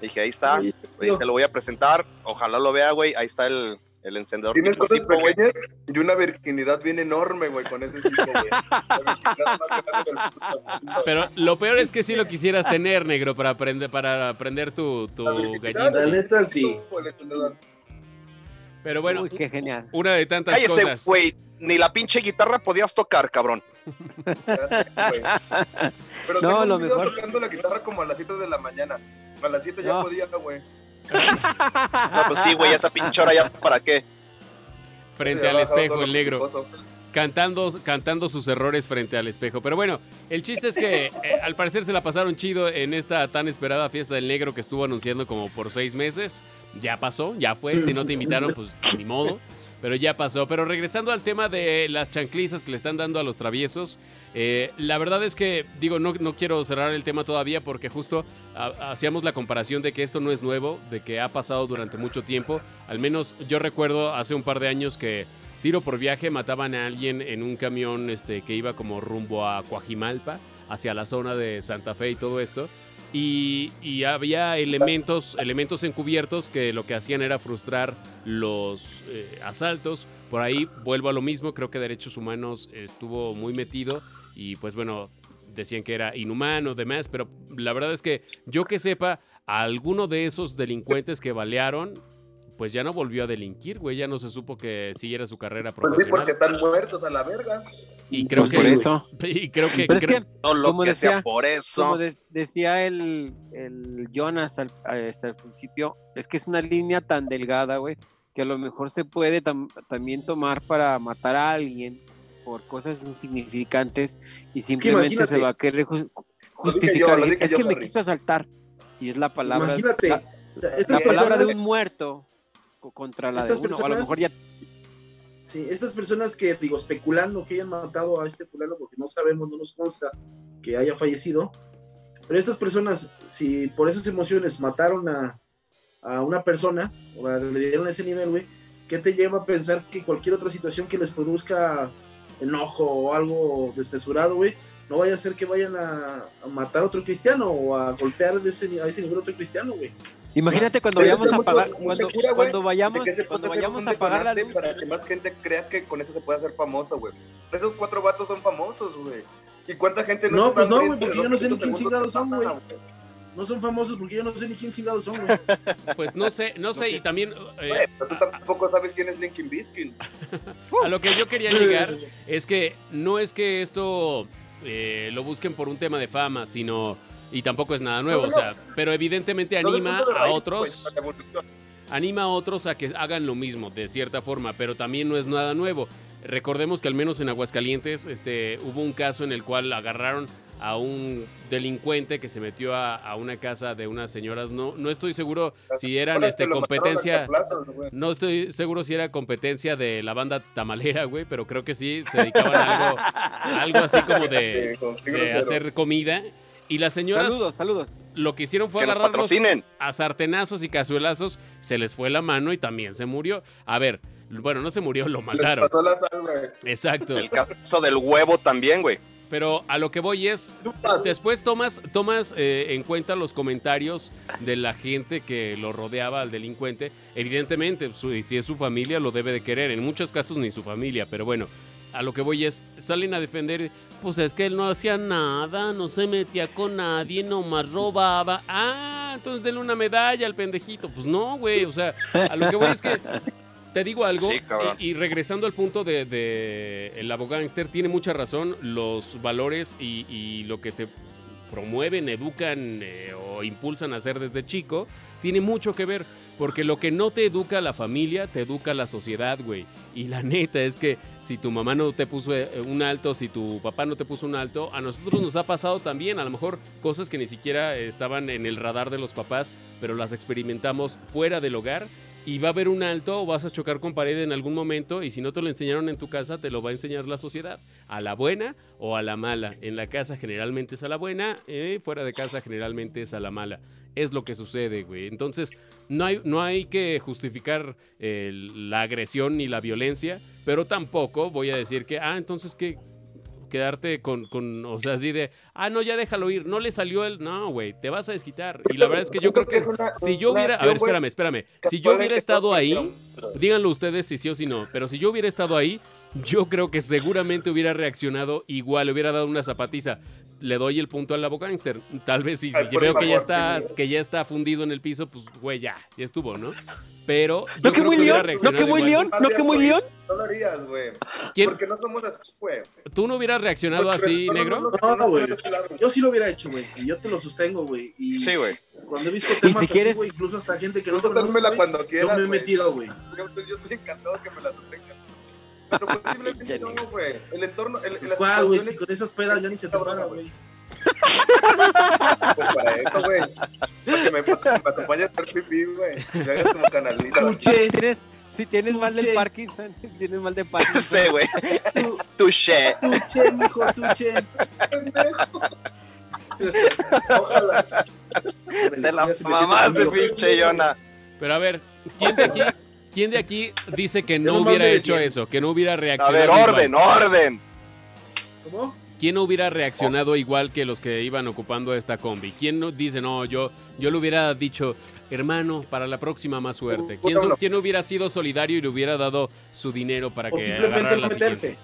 Dije, ahí está, Oye, se lo voy a presentar. Ojalá lo vea, güey. Ahí está el, el encendedor Tienes tipo cosas güey. pequeñas y una virginidad bien enorme, güey, con ese tipo, güey. Pero lo peor es que sí lo quisieras tener, negro, para aprender, para aprender tu, tu gallina. La neta, sí. Pero bueno, Uy, qué genial. una de tantas Cállese, cosas. güey. Ni la pinche guitarra podías tocar, cabrón. Ya. Pero No, tengo lo mejor- tocando la guitarra como a las 7 de la mañana. A las 7 ya No. podía, güey. No, pues sí, güey, esa pinche hora ya para qué. Frente al espejo, el negro. cantando, cantando sus errores frente al espejo. Pero bueno, el chiste es que eh, al parecer se la pasaron chido en esta tan esperada fiesta del negro que estuvo anunciando como por seis meses. Ya pasó, ya fue. Si no te invitaron, pues ni modo. Pero ya pasó. Pero regresando al tema de las chanclizas que le están dando a los traviesos, eh, la verdad es que, digo, no, no quiero cerrar el tema todavía porque justo ha- hacíamos la comparación de que esto no es nuevo, de que ha pasado durante mucho tiempo. Al menos yo recuerdo hace un par de años que tiro por viaje mataban a alguien en un camión este, que iba como rumbo a Coajimalpa, hacia la zona de Santa Fe y todo esto. Y, y había elementos, elementos encubiertos que lo que hacían era frustrar los eh, asaltos. Por ahí vuelvo a lo mismo, creo que Derechos Humanos estuvo muy metido y pues bueno, decían que era inhumano, demás, pero la verdad es que yo que sepa, a alguno de esos delincuentes que balearon, pues ya no volvió a delinquir, güey, ya no se supo que siguiera su carrera Pues sí, profesional. porque están muertos a la verga. Y creo Pues que por eso. y creo que, Pero es creo- que, No lo Como que sea decía- por eso. como de- decía el, el Jonas al, a- este, al principio, es que es una línea tan delgada, güey, que a lo mejor se puede tam- también tomar para matar a alguien por cosas insignificantes y simplemente se va a querer justificar. yo, es yo, que me Harry. quiso asaltar. Y es la palabra, Imagínate, la, palabra de un muerto co- contra la de uno. O a lo mejor ya Sí, estas personas que, digo, especulando que hayan matado a este fulano, porque no sabemos, no nos consta que haya fallecido, pero estas personas, si por esas emociones mataron a, a una persona, o a- le dieron ese nivel, güey, ¿qué te lleva a pensar que cualquier otra situación que les produzca enojo o algo desmesurado, güey, no vaya a ser que vayan a, matar a otro cristiano o a golpear de ese, a ese nivel otro cristiano, güey? Imagínate cuando Pero vayamos a mucho- pagar, mucha cuando, cura, cuando vayamos, cuando vayamos a pagar la luz. para que más gente crea que con eso se puede hacer famoso, güey. Esos cuatro vatos son famosos, güey. ¿Y cuánta gente No, está pues no, güey, porque yo no sé ni 500 quién chingados son, güey. No son famosos porque yo no sé ni quién chingados son, güey. pues no sé, no sé, y también eh, Güey, pues tú tampoco sabes quién es Linkin Biscuit. a lo que yo quería llegar es que no es que esto eh, lo busquen por un tema de fama, sino y tampoco es nada nuevo, No, no, o sea, pero evidentemente anima a otros, pues, anima a otros a que hagan lo mismo de cierta forma, pero también no es nada nuevo. recordemos que al menos en Aguascalientes este, hubo un caso en el cual agarraron a un delincuente que se metió a, a una casa de unas señoras. No, no estoy seguro si eran este, competencia. No estoy seguro si era competencia de la banda tamalera, güey, pero creo que sí, se dedicaban a algo, algo así como de, hacer comida. Y las señoras Saludos, saludos. lo que hicieron fue Que nos agarrarlos patrocinen. a sartenazos y cazuelazos, se les fue la mano y también se murió. A ver, bueno, no se murió, lo Les mataron. pasó la sal. Exacto. El caso del huevo también, güey. Pero a lo que voy es, después tomas, tomas eh, en cuenta los comentarios de la gente que lo rodeaba al delincuente. Evidentemente, su- si es su familia, lo debe de querer. En muchos casos ni su familia, pero bueno, a lo que voy es, salen a defender, pues es que él no hacía nada, no se metía con nadie, nomás robaba. Ah, entonces denle una medalla al pendejito. Pues no, güey, o sea, a lo que voy es que... Te digo algo, Sí, y, y regresando al punto de, de el abogánster, tiene mucha razón, los valores y, y lo que te promueven, educan eh, o impulsan a hacer desde chico, tiene mucho que ver, porque lo que no te educa la familia, te educa la sociedad, güey. Y la neta es que si tu mamá no te puso eh, un alto, si tu papá no te puso un alto, a nosotros nos ha pasado también, a lo mejor cosas que ni siquiera estaban en el radar de los papás, pero las experimentamos fuera del hogar y va a haber un alto o vas a chocar con pared en algún momento y si no te lo enseñaron en tu casa, te lo va a enseñar la sociedad. A la buena o a la mala. En la casa generalmente es a la buena, eh, fuera de casa generalmente es a la mala. Es lo que sucede, güey. Entonces, no hay, no hay que justificar eh, la agresión ni la violencia, pero tampoco voy a decir que, ah, entonces que quedarte con, con, o sea, así de, ah, no, ya déjalo ir, no le salió el, no, güey, te vas a desquitar. Y la verdad es que yo creo que si yo hubiera, a ver, espérame, espérame, si yo hubiera estado ahí, díganlo ustedes si sí o si no, pero si yo hubiera estado ahí, yo creo que seguramente hubiera reaccionado igual, le hubiera dado una zapatiza. Le doy el punto al abogánster. Tal vez si, si veo que ya está que- ya está fundido en el piso, pues güey, ya, ya estuvo, ¿no? Pero yo ¿No que muy león? ¿No que muy león? ¿No que muy león? No lo harías, güey. ¿Quién- Porque no somos así, güey. ¿Tú no hubieras reaccionado Porque así, no, negro? no, güey. no, Yo sí lo hubiera hecho, güey. Y yo te lo sostengo, güey. Y Sí, güey. cuando he visto temas si así, quieres- güey, incluso hasta gente que no conozco, güey, cuando yo me he metido, güey. Yo, yo estoy encantado que me la sostengas. Pero posiblemente no, güey. El entorno. El, Pues, las ¿Cuál, güey? Si con esas pedas ya ni se te para, güey. Pues para eso, güey. Para que me, me acompañe a hacer pipí, güey. Me hagas como canalita. Tuche, ¿Tienes, si tienes mal del Tuche. Parkinson, tienes mal de Parkinson. Sí, güey. tu- Touché. tuche, mijo, tuche. Ojalá. De la mamás de pinche Yona. Pero a ver, ¿quién de aquí, quién de aquí dice que no hubiera hecho eso, que no hubiera A reaccionado ver, igual? orden, orden. ¿Cómo? ¿Quién no hubiera reaccionado igual que los que iban ocupando esta combi? ¿Quién no dice, no, yo, yo le hubiera dicho, hermano, para la próxima más suerte? ¿Quién, no. quién hubiera sido solidario y le hubiera dado su dinero para O que simplemente la meterse. siguiente?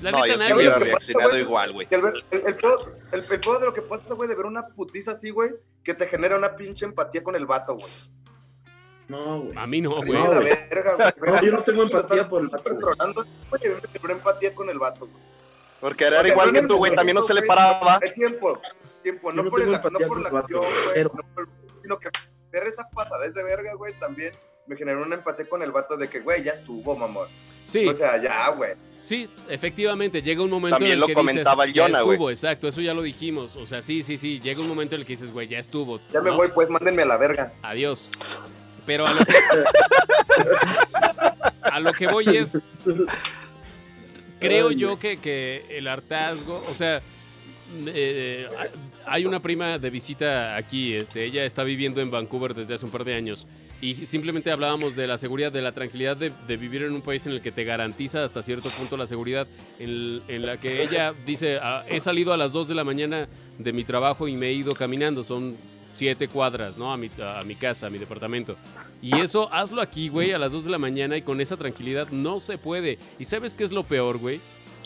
La No, neta, yo sí nadie. hubiera güey. reaccionado igual, güey. El, ver- el, el el, el pedo de lo que pasa, güey, de ver una putiza así, güey, que te genera una pinche empatía con el vato, güey. No, güey. A mí no, güey. güey. No, yo no tengo empatía por el vato, güey. yo me empatía con el vato, güey. Porque era igual no que tú, güey. También no se le paraba. Hay tiempo, tiempo, no, no por, el- no por la acción, güey, no sino que ver esa pasada de verga, güey, también me generó una empatía con el vato de que, güey, ya estuvo, mamón. Sí, O sea, ya, güey. sí, efectivamente, llega un momento También en el lo que comentaba dices, el ya Jonah, estuvo, güey. exacto, eso ya lo dijimos. O sea, sí, sí, sí, llega un momento en el que dices, güey, ya estuvo. Ya me ¿no? voy, pues, mándenme a la verga. Adiós. Pero a lo que, a lo que voy es, creo yo que, que el hartazgo, o sea, eh, hay una prima de visita aquí, este, ella está viviendo en Vancouver desde hace un par de años y simplemente hablábamos de la seguridad, de la tranquilidad de, de vivir en un país en el que te garantiza hasta cierto punto la seguridad, en, en la que ella dice, "Ah, he salido a las 2 de la mañana de mi trabajo y me he ido caminando, son siete cuadras, ¿no? A mi, a mi casa, a mi departamento. Y eso, hazlo aquí, güey, a las 2 de la mañana y con esa tranquilidad no se puede. ¿Y sabes qué es lo peor, güey?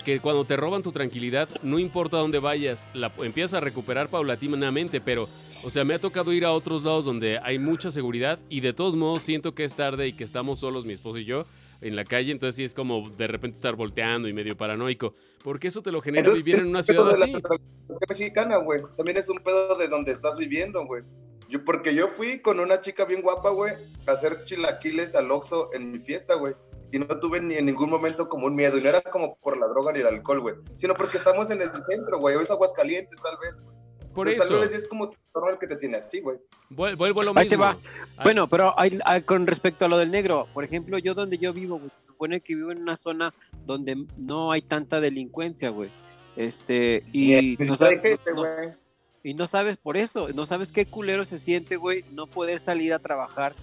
Que cuando te roban tu tranquilidad, no importa dónde vayas, la empiezas a recuperar paulatinamente, pero, o sea, me ha tocado ir a otros lados donde hay mucha seguridad y de todos modos siento que es tarde y que estamos solos, mi esposo y yo, en la calle, entonces sí es como de repente estar volteando y medio paranoico, porque eso te lo genera Entonces, vivir en una ciudad de así. la mexicana, güey. También es un pedo de donde estás viviendo, güey. Yo, porque yo fui con una chica bien guapa, güey, a hacer chilaquiles al Oxxo en mi fiesta, güey. y no tuve ni en ningún momento como un miedo. Y no era como por la droga ni el alcohol, güey, sino porque estamos en el centro, güey. O es Aguascalientes, tal vez. Por eso. Tal vez es como tu el que te tiene así, güey. Vuel- Vuelvo a lo Ahí te mismo. va. Bueno, pero hay- hay- con respecto a lo del negro, por ejemplo, yo donde yo vivo, güey, se supone que vivo en una zona donde no hay tanta delincuencia, güey. Este, y no, gente, no- y no sabes por eso, no sabes qué culero se siente, güey, no poder salir a trabajar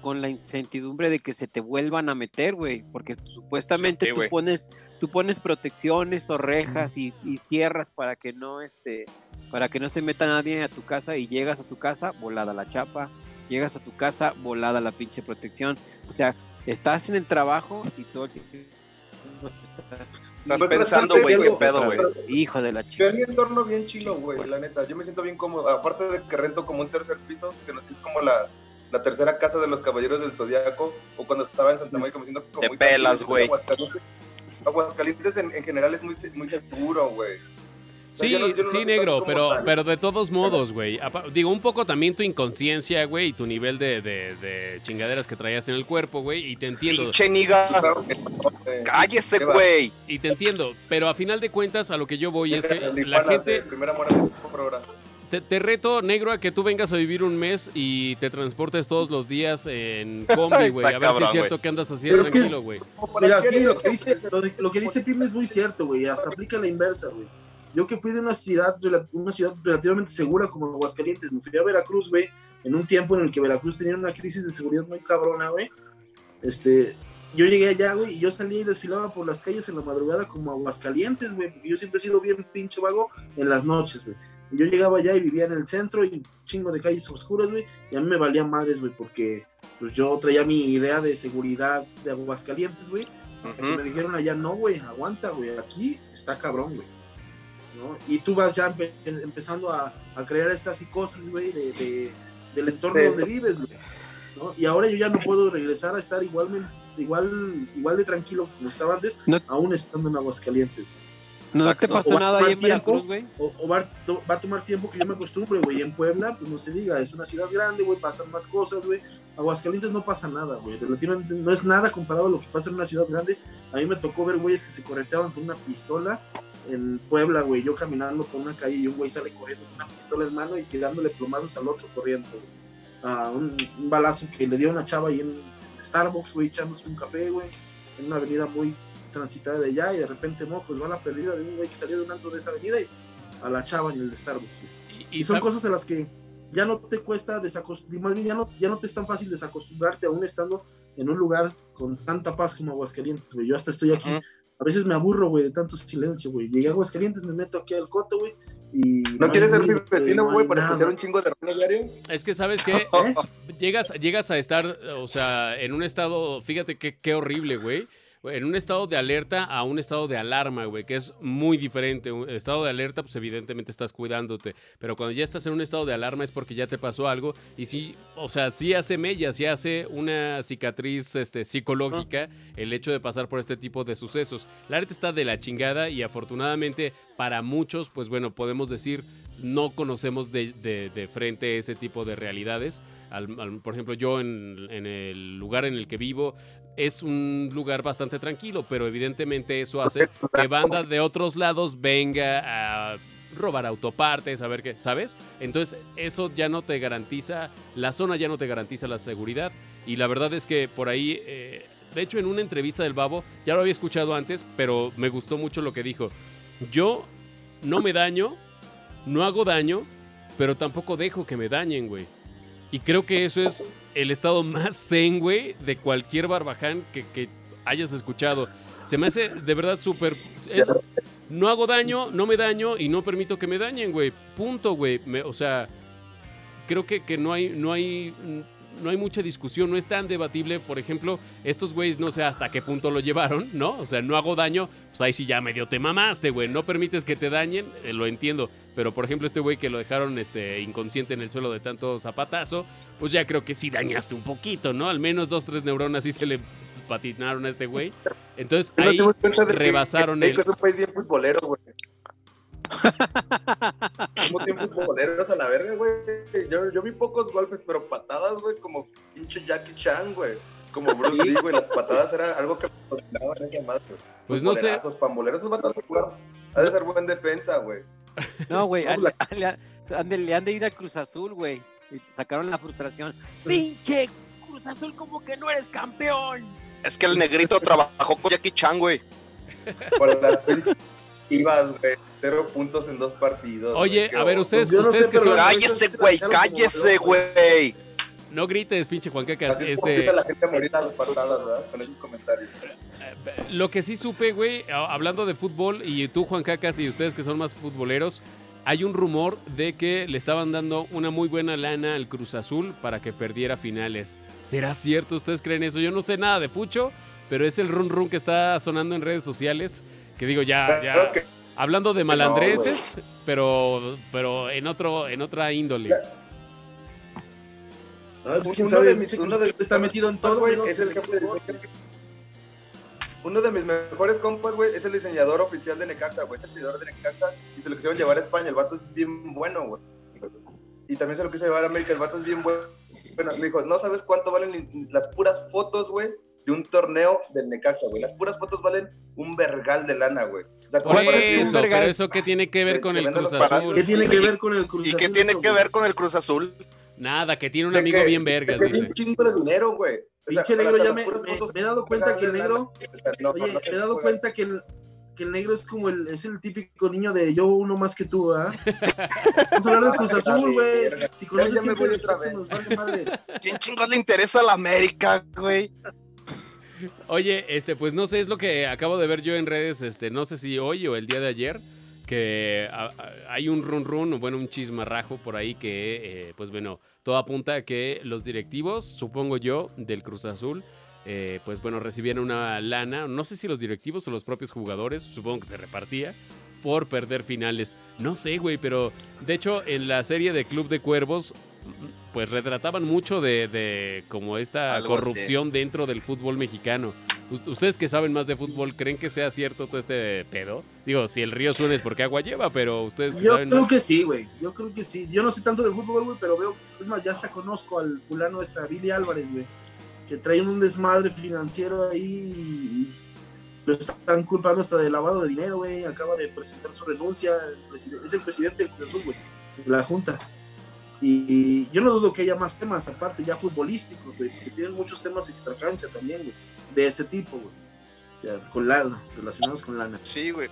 con la incertidumbre de que se te vuelvan a meter, güey, porque supuestamente Sí, tú pones tú pones protecciones o rejas y, y cierras para que no este para que no se meta nadie a tu casa y llegas a tu casa volada la chapa, llegas a tu casa volada la pinche protección, o sea, estás en el trabajo y todo el tiempo estás, Estás pensando, güey, qué pedo, güey. Hijo de la Yo chica. en mi entorno bien chilo, güey, la neta. Yo me siento bien cómodo. Aparte de que rento como un tercer piso, que no- es como la, la tercera casa de los caballeros del Zodiaco, o cuando estaba en Santa Mónica me siento como Te muy pelas, güey. Aguascalientes, Aguascalientes en, en general es muy, muy seguro, güey. Sí, yo no- yo no lo sí, negro, como pero, tal. pero de todos modos, güey. Digo, un poco también tu inconsciencia, güey, y tu nivel de, de- de chingaderas que traías en el cuerpo, güey, y te entiendo. Pinche niga. Cállese, güey. Y te entiendo, pero a final de cuentas, a lo que yo voy es que la gente, Primera. Te, te reto, negro, a que tú vengas a vivir un mes y te transportes todos los días en combi, güey. A ver si es cierto que andas así Pero tranquilo, güey. Mira, sí, lo que dice, lo, de- lo que dice Pim es muy cierto, güey. Hasta aplica la inversa, güey. Yo que fui de una ciudad, una ciudad relativamente segura como Aguascalientes, me fui a Veracruz, güey, en un tiempo en el que Veracruz tenía una crisis de seguridad muy cabrona, güey. Este, yo llegué allá, güey, y yo salía y desfilaba por las calles en la madrugada como Aguascalientes, güey, porque yo siempre he sido bien pinche vago en las noches, güey. Y yo llegaba allá y vivía en el centro y un chingo de calles oscuras, güey, y a mí me valían madres, güey, porque pues yo traía mi idea de seguridad de Aguascalientes, güey. Hasta que me dijeron allá, no, güey, aguanta, güey, aquí está cabrón, güey. ¿No? Y tú vas ya empe- empezando a, a crear esa psicosis, güey, de, de- del entorno De donde vives, güey. ¿no? Y ahora yo ya no puedo regresar a estar igualmente, igual, igual de tranquilo como estaba antes, No- aún estando en Aguascalientes. ¿No te pasó nada ahí en. Veracruz, güey? O, o va, to- va a tomar tiempo que yo me acostumbre, güey. En Puebla, pues no se diga, es una ciudad grande, güey, pasan más cosas, güey. Aguascalientes no pasa nada, güey. Relativamente no es nada comparado a lo que pasa en una ciudad grande. A mí me tocó ver güeyes que se correteaban con una pistola en Puebla, güey. Yo caminando por una calle y un güey sale corriendo con una pistola en mano y tirándole plomados al otro corriendo, güey. Ah, un, un balazo que le dio a una chava ahí en Starbucks, güey, echándose un café, güey. En una avenida muy transitada de allá y de repente mocos va la perdida de un güey que salió de un alto de esa avenida y a la chava en el de Starbucks. güey. Y, Y son sab- cosas a las que ya no te cuesta desacostumbrarte, más bien ya no, ya no te es tan fácil desacostumbrarte aún estando en un lugar con tanta paz como Aguascalientes, güey. Yo hasta estoy aquí. A veces me aburro, güey, de tanto silencio, güey. Llegué a Aguascalientes, me meto aquí al coto, güey. Y ¿No quieres ser mi vecino, no güey, para nada. escuchar un chingo de rock diario? Es que, ¿sabes qué? ¿Eh? Llegas, llegas a estar, o sea, en un estado, fíjate qué, qué horrible, güey. En un estado de alerta a un estado de alarma, güey, que es muy diferente. Un estado de alerta, pues evidentemente estás cuidándote. Pero cuando ya estás en un estado de alarma es porque ya te pasó algo. Y sí, o sea, sí hace mellas, sí hace una cicatriz este, psicológica el hecho de pasar por este tipo de sucesos. La neta está de la chingada y afortunadamente para muchos, pues bueno, podemos decir, no conocemos de, de- de frente ese tipo de realidades. Al- al- por ejemplo, yo en, en el lugar en el que vivo es un lugar bastante tranquilo, pero evidentemente eso hace que banda de otros lados venga a robar autopartes, a ver qué, ¿sabes? Entonces eso ya no te garantiza, la zona ya no te garantiza la seguridad y la verdad es que por ahí, eh, de hecho en una entrevista del Babo, ya lo había escuchado antes, pero me gustó mucho lo que dijo. Yo no me daño, no hago daño, pero tampoco dejo que me dañen, güey. Y creo que eso es el estado más zen, güey, de cualquier barbaján que, que hayas escuchado. Se me hace de verdad súper... No hago daño, no me daño y no permito que me dañen, güey. Punto, güey. O sea, creo que, que no, hay, no, hay, no hay mucha discusión, no es tan debatible. Por ejemplo, estos güeyes no sé hasta qué punto lo llevaron, ¿no? O sea, no hago daño, pues ahí sí ya medio te mamaste, güey. No permites que te dañen, eh, lo entiendo. Pero por ejemplo, este güey que lo dejaron este, inconsciente en el suelo de tanto zapatazo, pues ya creo que sí dañaste un poquito, ¿no? Al menos dos, tres neuronas sí se le patinaron a este güey. Entonces ahí que- rebasaron que el... México es un país bien futbolero, güey. Somos bien futboleros a la verga, güey. Yo, yo vi pocos golpes, pero patadas, güey, como pinche Jackie Chan, güey. como Bruce Lee, güey. Las patadas eran algo que dominaban esa madre. Pues Los no sé. bolerazos, pamboleros, esos jugaron. Ha de ser buen defensa, güey. No, güey, la- le han- de, le han de ir al Cruz Azul, güey. Y sacaron la frustración. ¡Pinche Cruz Azul, como que no eres campeón! Es que el negrito trabajó con Jackie Chan, güey. Por las pinches ibas, güey. Cero puntos en dos partidos. Oye, a ver, ustedes, Yo no ustedes sé, que son. Cállese, güey, cállese, güey. No grites, pinche Juan Cacas. Así Este, la gente a morir a las patadas, ¿verdad? Con esos comentarios. lo que sí supe, güey, a- hablando de fútbol, y tú, Juan Cacas, y ustedes que son más futboleros, hay un rumor de que le estaban dando una muy buena lana al Cruz Azul para que perdiera finales. ¿Será cierto? ¿Ustedes creen eso? Yo no sé nada de Fucho, pero es el run run que está sonando en redes sociales. Que digo, ya, ya. Hablando de malandreses, pero, pero en otro, en otra índole. Pues quién Uno sabe, de mis- uno de está metido en todo, güey, menos es en el jefe de fútbol. Uno de mis mejores compas, güey, es el diseñador oficial de Necaxa, güey. Es el diseñador de Necaxa y se lo quisieron llevar a España. El vato es bien bueno, güey. Y también se lo quiso llevar a América. El vato es bien bueno. Bueno, me dijo, no sabes cuánto valen las puras fotos, güey, de un torneo del Necaxa, güey. Las puras fotos valen un vergal de lana, güey. O sea, Por eso, pero eso qué tiene que ver Se- con se el Cruz. Azul. ¿Qué tiene que ver con el Cruz ¿Y Azul? qué tiene eso, que güey? ver con el Cruz Azul? Nada, que tiene un de amigo que- bien de vergas, que dice. un chingo de dinero, güey. O sea, Pinche negro, ya me, me- he dado cuenta que el de negro, no, oye, no, me he dado no, cuenta que el, que el negro es como el, es el típico niño de yo uno más que tú, ¿ah? Vamos a hablar del Cruz Azul, güey. Si conoces Ya me voy otra vez. nos vale madres. ¿Quién chingos le interesa a la América, güey? Oye, este, pues no sé, es lo que acabo de ver yo en redes, este, no sé si hoy o el día de ayer, que hay un run run, o bueno, un chismarrajo por ahí que, eh, pues bueno, todo apunta a que los directivos, supongo yo, del Cruz Azul, eh, pues bueno, recibían una lana, no sé si los directivos o los propios jugadores, supongo que se repartía, por perder finales. No sé, güey, pero de hecho en la serie de Club de Cuervos, pues retrataban mucho de, de como esta Algo así. corrupción dentro del fútbol mexicano. Ustedes que saben más de fútbol, ¿creen que sea cierto todo este pedo? Digo, si el río suena es porque agua lleva, pero ustedes que Yo saben creo más- que sí, güey. Yo creo que sí. Yo no sé tanto de fútbol, güey, pero veo, es más, ya hasta conozco al fulano esta, Billy Álvarez, güey, que trae un desmadre financiero ahí y lo están culpando hasta de lavado de dinero, güey. Acaba de presentar su renuncia. es el presidente del club, güey, de la junta. Y, y yo no dudo que haya más temas aparte, ya futbolísticos, güey, que tienen muchos temas extracancha también, güey, de ese tipo, güey. O sea, con lana, relacionados con lana. Sí, güey.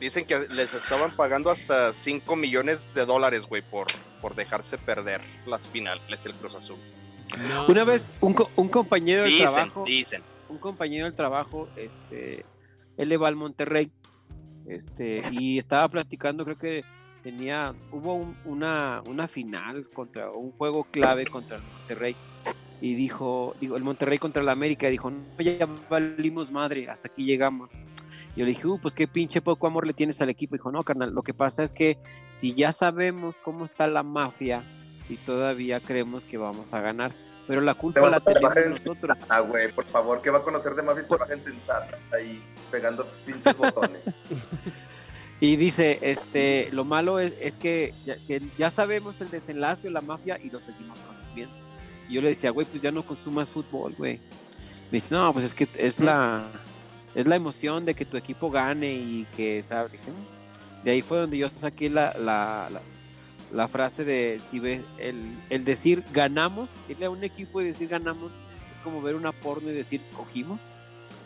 Dicen que les estaban pagando hasta 5 millones de dólares, güey, por, por dejarse perder las finales el Cruz Azul. No. Una vez, un, co- un compañero del trabajo, dicen. un compañero del trabajo, este, él le va al Monterrey, este, y estaba platicando, creo que tenía, hubo un- una, una final contra, un juego clave contra el Monterrey, y dijo, digo, el Monterrey contra el América, dijo, no, ya valimos madre, hasta aquí llegamos. Yo le dije, uh, pues qué pinche poco amor le tienes al equipo. Dijo, no, carnal, lo que pasa es que si ya sabemos cómo está la mafia y todavía creemos que vamos a ganar, pero la culpa Te la tenemos nosotros. Ah, güey, por favor, ¿qué va a conocer de mafia esta baja sensata ahí pegando pinches botones? Y dice, este, lo malo es, es que, ya, que ya sabemos el desenlace de la mafia y lo seguimos consumiendo. Y yo le decía, güey, pues ya no consumas fútbol, güey. Me dice, no, pues es que es la, es la emoción de que tu equipo gane y que, ¿sabes? Dije, "Mm". De ahí fue donde yo saqué la, la, la, la frase de, si ves, el, el decir ganamos, irle a un equipo y decir ganamos, es como ver una porno y decir cogimos.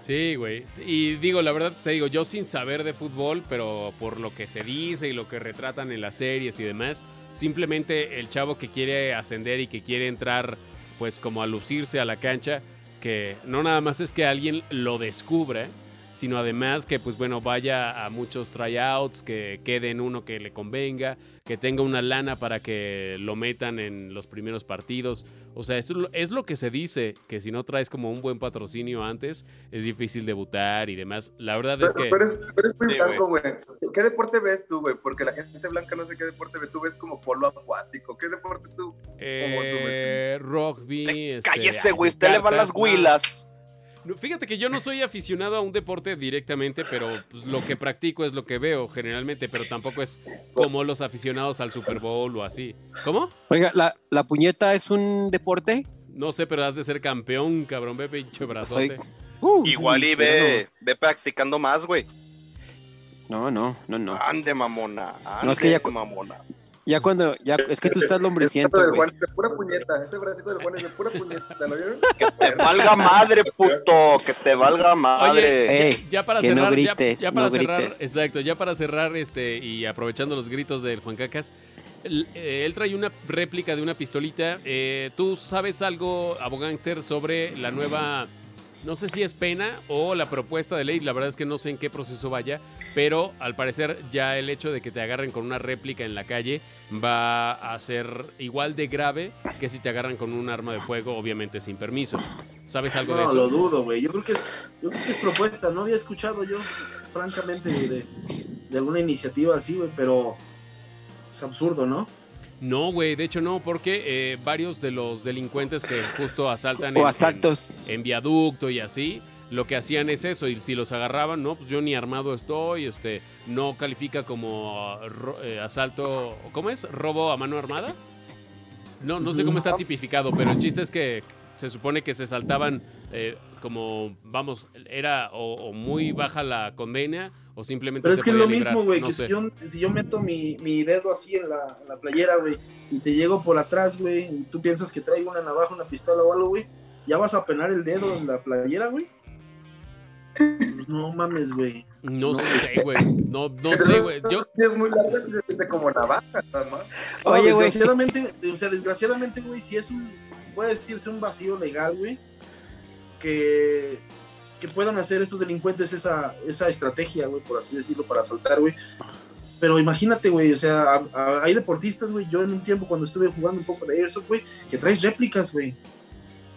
Sí, güey. Y digo, la verdad, te digo, yo sin saber de fútbol, pero por lo que se dice y lo que retratan en las series y demás, simplemente el chavo que quiere ascender y que quiere entrar, pues como a lucirse a la cancha, que no nada más es que alguien lo descubra, sino además que, pues bueno, vaya a muchos tryouts, que quede en uno que le convenga, que tenga una lana para que lo metan en los primeros partidos. O sea, eso es lo- es lo que se dice, que si no traes como un buen patrocinio antes, es difícil debutar y demás. La verdad es Pero que... tú eres, tú eres muy Sí, blanco, güey. ¿Qué deporte ves tú, güey? Porque la gente blanca no sé qué deporte ve. Tú ves como polo acuático. ¿Qué deporte tú? eh, rugby... este, Cállese, güey. Usted le va a cartas, las huilas. Fíjate que yo no soy aficionado a un deporte directamente, pero pues, lo que practico es lo que veo generalmente, pero tampoco es como los aficionados al Super Bowl o así. ¿Cómo? Oiga, ¿la, la puñeta es un deporte? No sé, pero has de ser campeón, cabrón. Ve, pinche brazote. Uh, Igual y ve, ve practicando más, güey. No, no, no, no. Ande, mamona. Ande, No, es que ya- mamona. Ya cuando, ya, es que tú estás lombriciento, del. Juan es de pura puñeta. Ese bracito del Juan es de pura puñeta. ¿Lo vieron? Que te valga madre, puto. Que te valga madre. Oye, Ey, ya para que no cerrar, ya- grites, ya, para no cerrar, grites. exacto, ya para cerrar este y aprovechando los gritos del Juan Cacas, el- eh, él trae una réplica de una pistolita. Eh, ¿Tú sabes algo, abogánster, sobre la nueva, no sé si es pena o la propuesta de ley? La verdad es que no sé en qué proceso vaya, pero al parecer ya el hecho de que te agarren con una réplica en la calle va a ser igual de grave que si te agarran con un arma de fuego, obviamente sin permiso. ¿Sabes algo de No, eso? lo dudo, güey. Yo creo que es, yo creo que es propuesta. No había escuchado yo, francamente, de, de alguna iniciativa así, güey, pero es absurdo, ¿no? No, güey, de hecho no, porque eh, varios de los delincuentes que justo asaltan O en- asaltos. en, en viaducto y así, lo que hacían es eso, y si los agarraban, no, pues yo ni armado estoy, este, no califica como ro- eh, asalto, ¿cómo es? ¿Robo a mano armada? No, no sé cómo está tipificado, pero el chiste es que se supone que se saltaban eh, como, vamos, era o, o muy baja la condena o simplemente Pero se es que es lo librar, mismo, güey, no que si, yo, si yo meto mi, mi dedo así en la, en la playera, güey, y te llego por atrás, güey, y tú piensas que traigo una navaja, una pistola o algo, güey, ¿ya vas a penar el dedo en la playera, güey? No mames, güey. No No. sé, güey. No, no sé, güey. Yo, Es muy larga y se siente como navaja, nada más. No, Oye, güey. desgraciadamente, o sea, desgraciadamente, güey, si es un, puede decirse un vacío legal, güey, que, que puedan hacer estos delincuentes esa, esa estrategia, güey, por así decirlo, para asaltar, güey. Pero imagínate, güey, o sea, a- a- hay deportistas, güey, yo en un tiempo cuando estuve jugando un poco de Airsoft, güey, que traes réplicas, güey.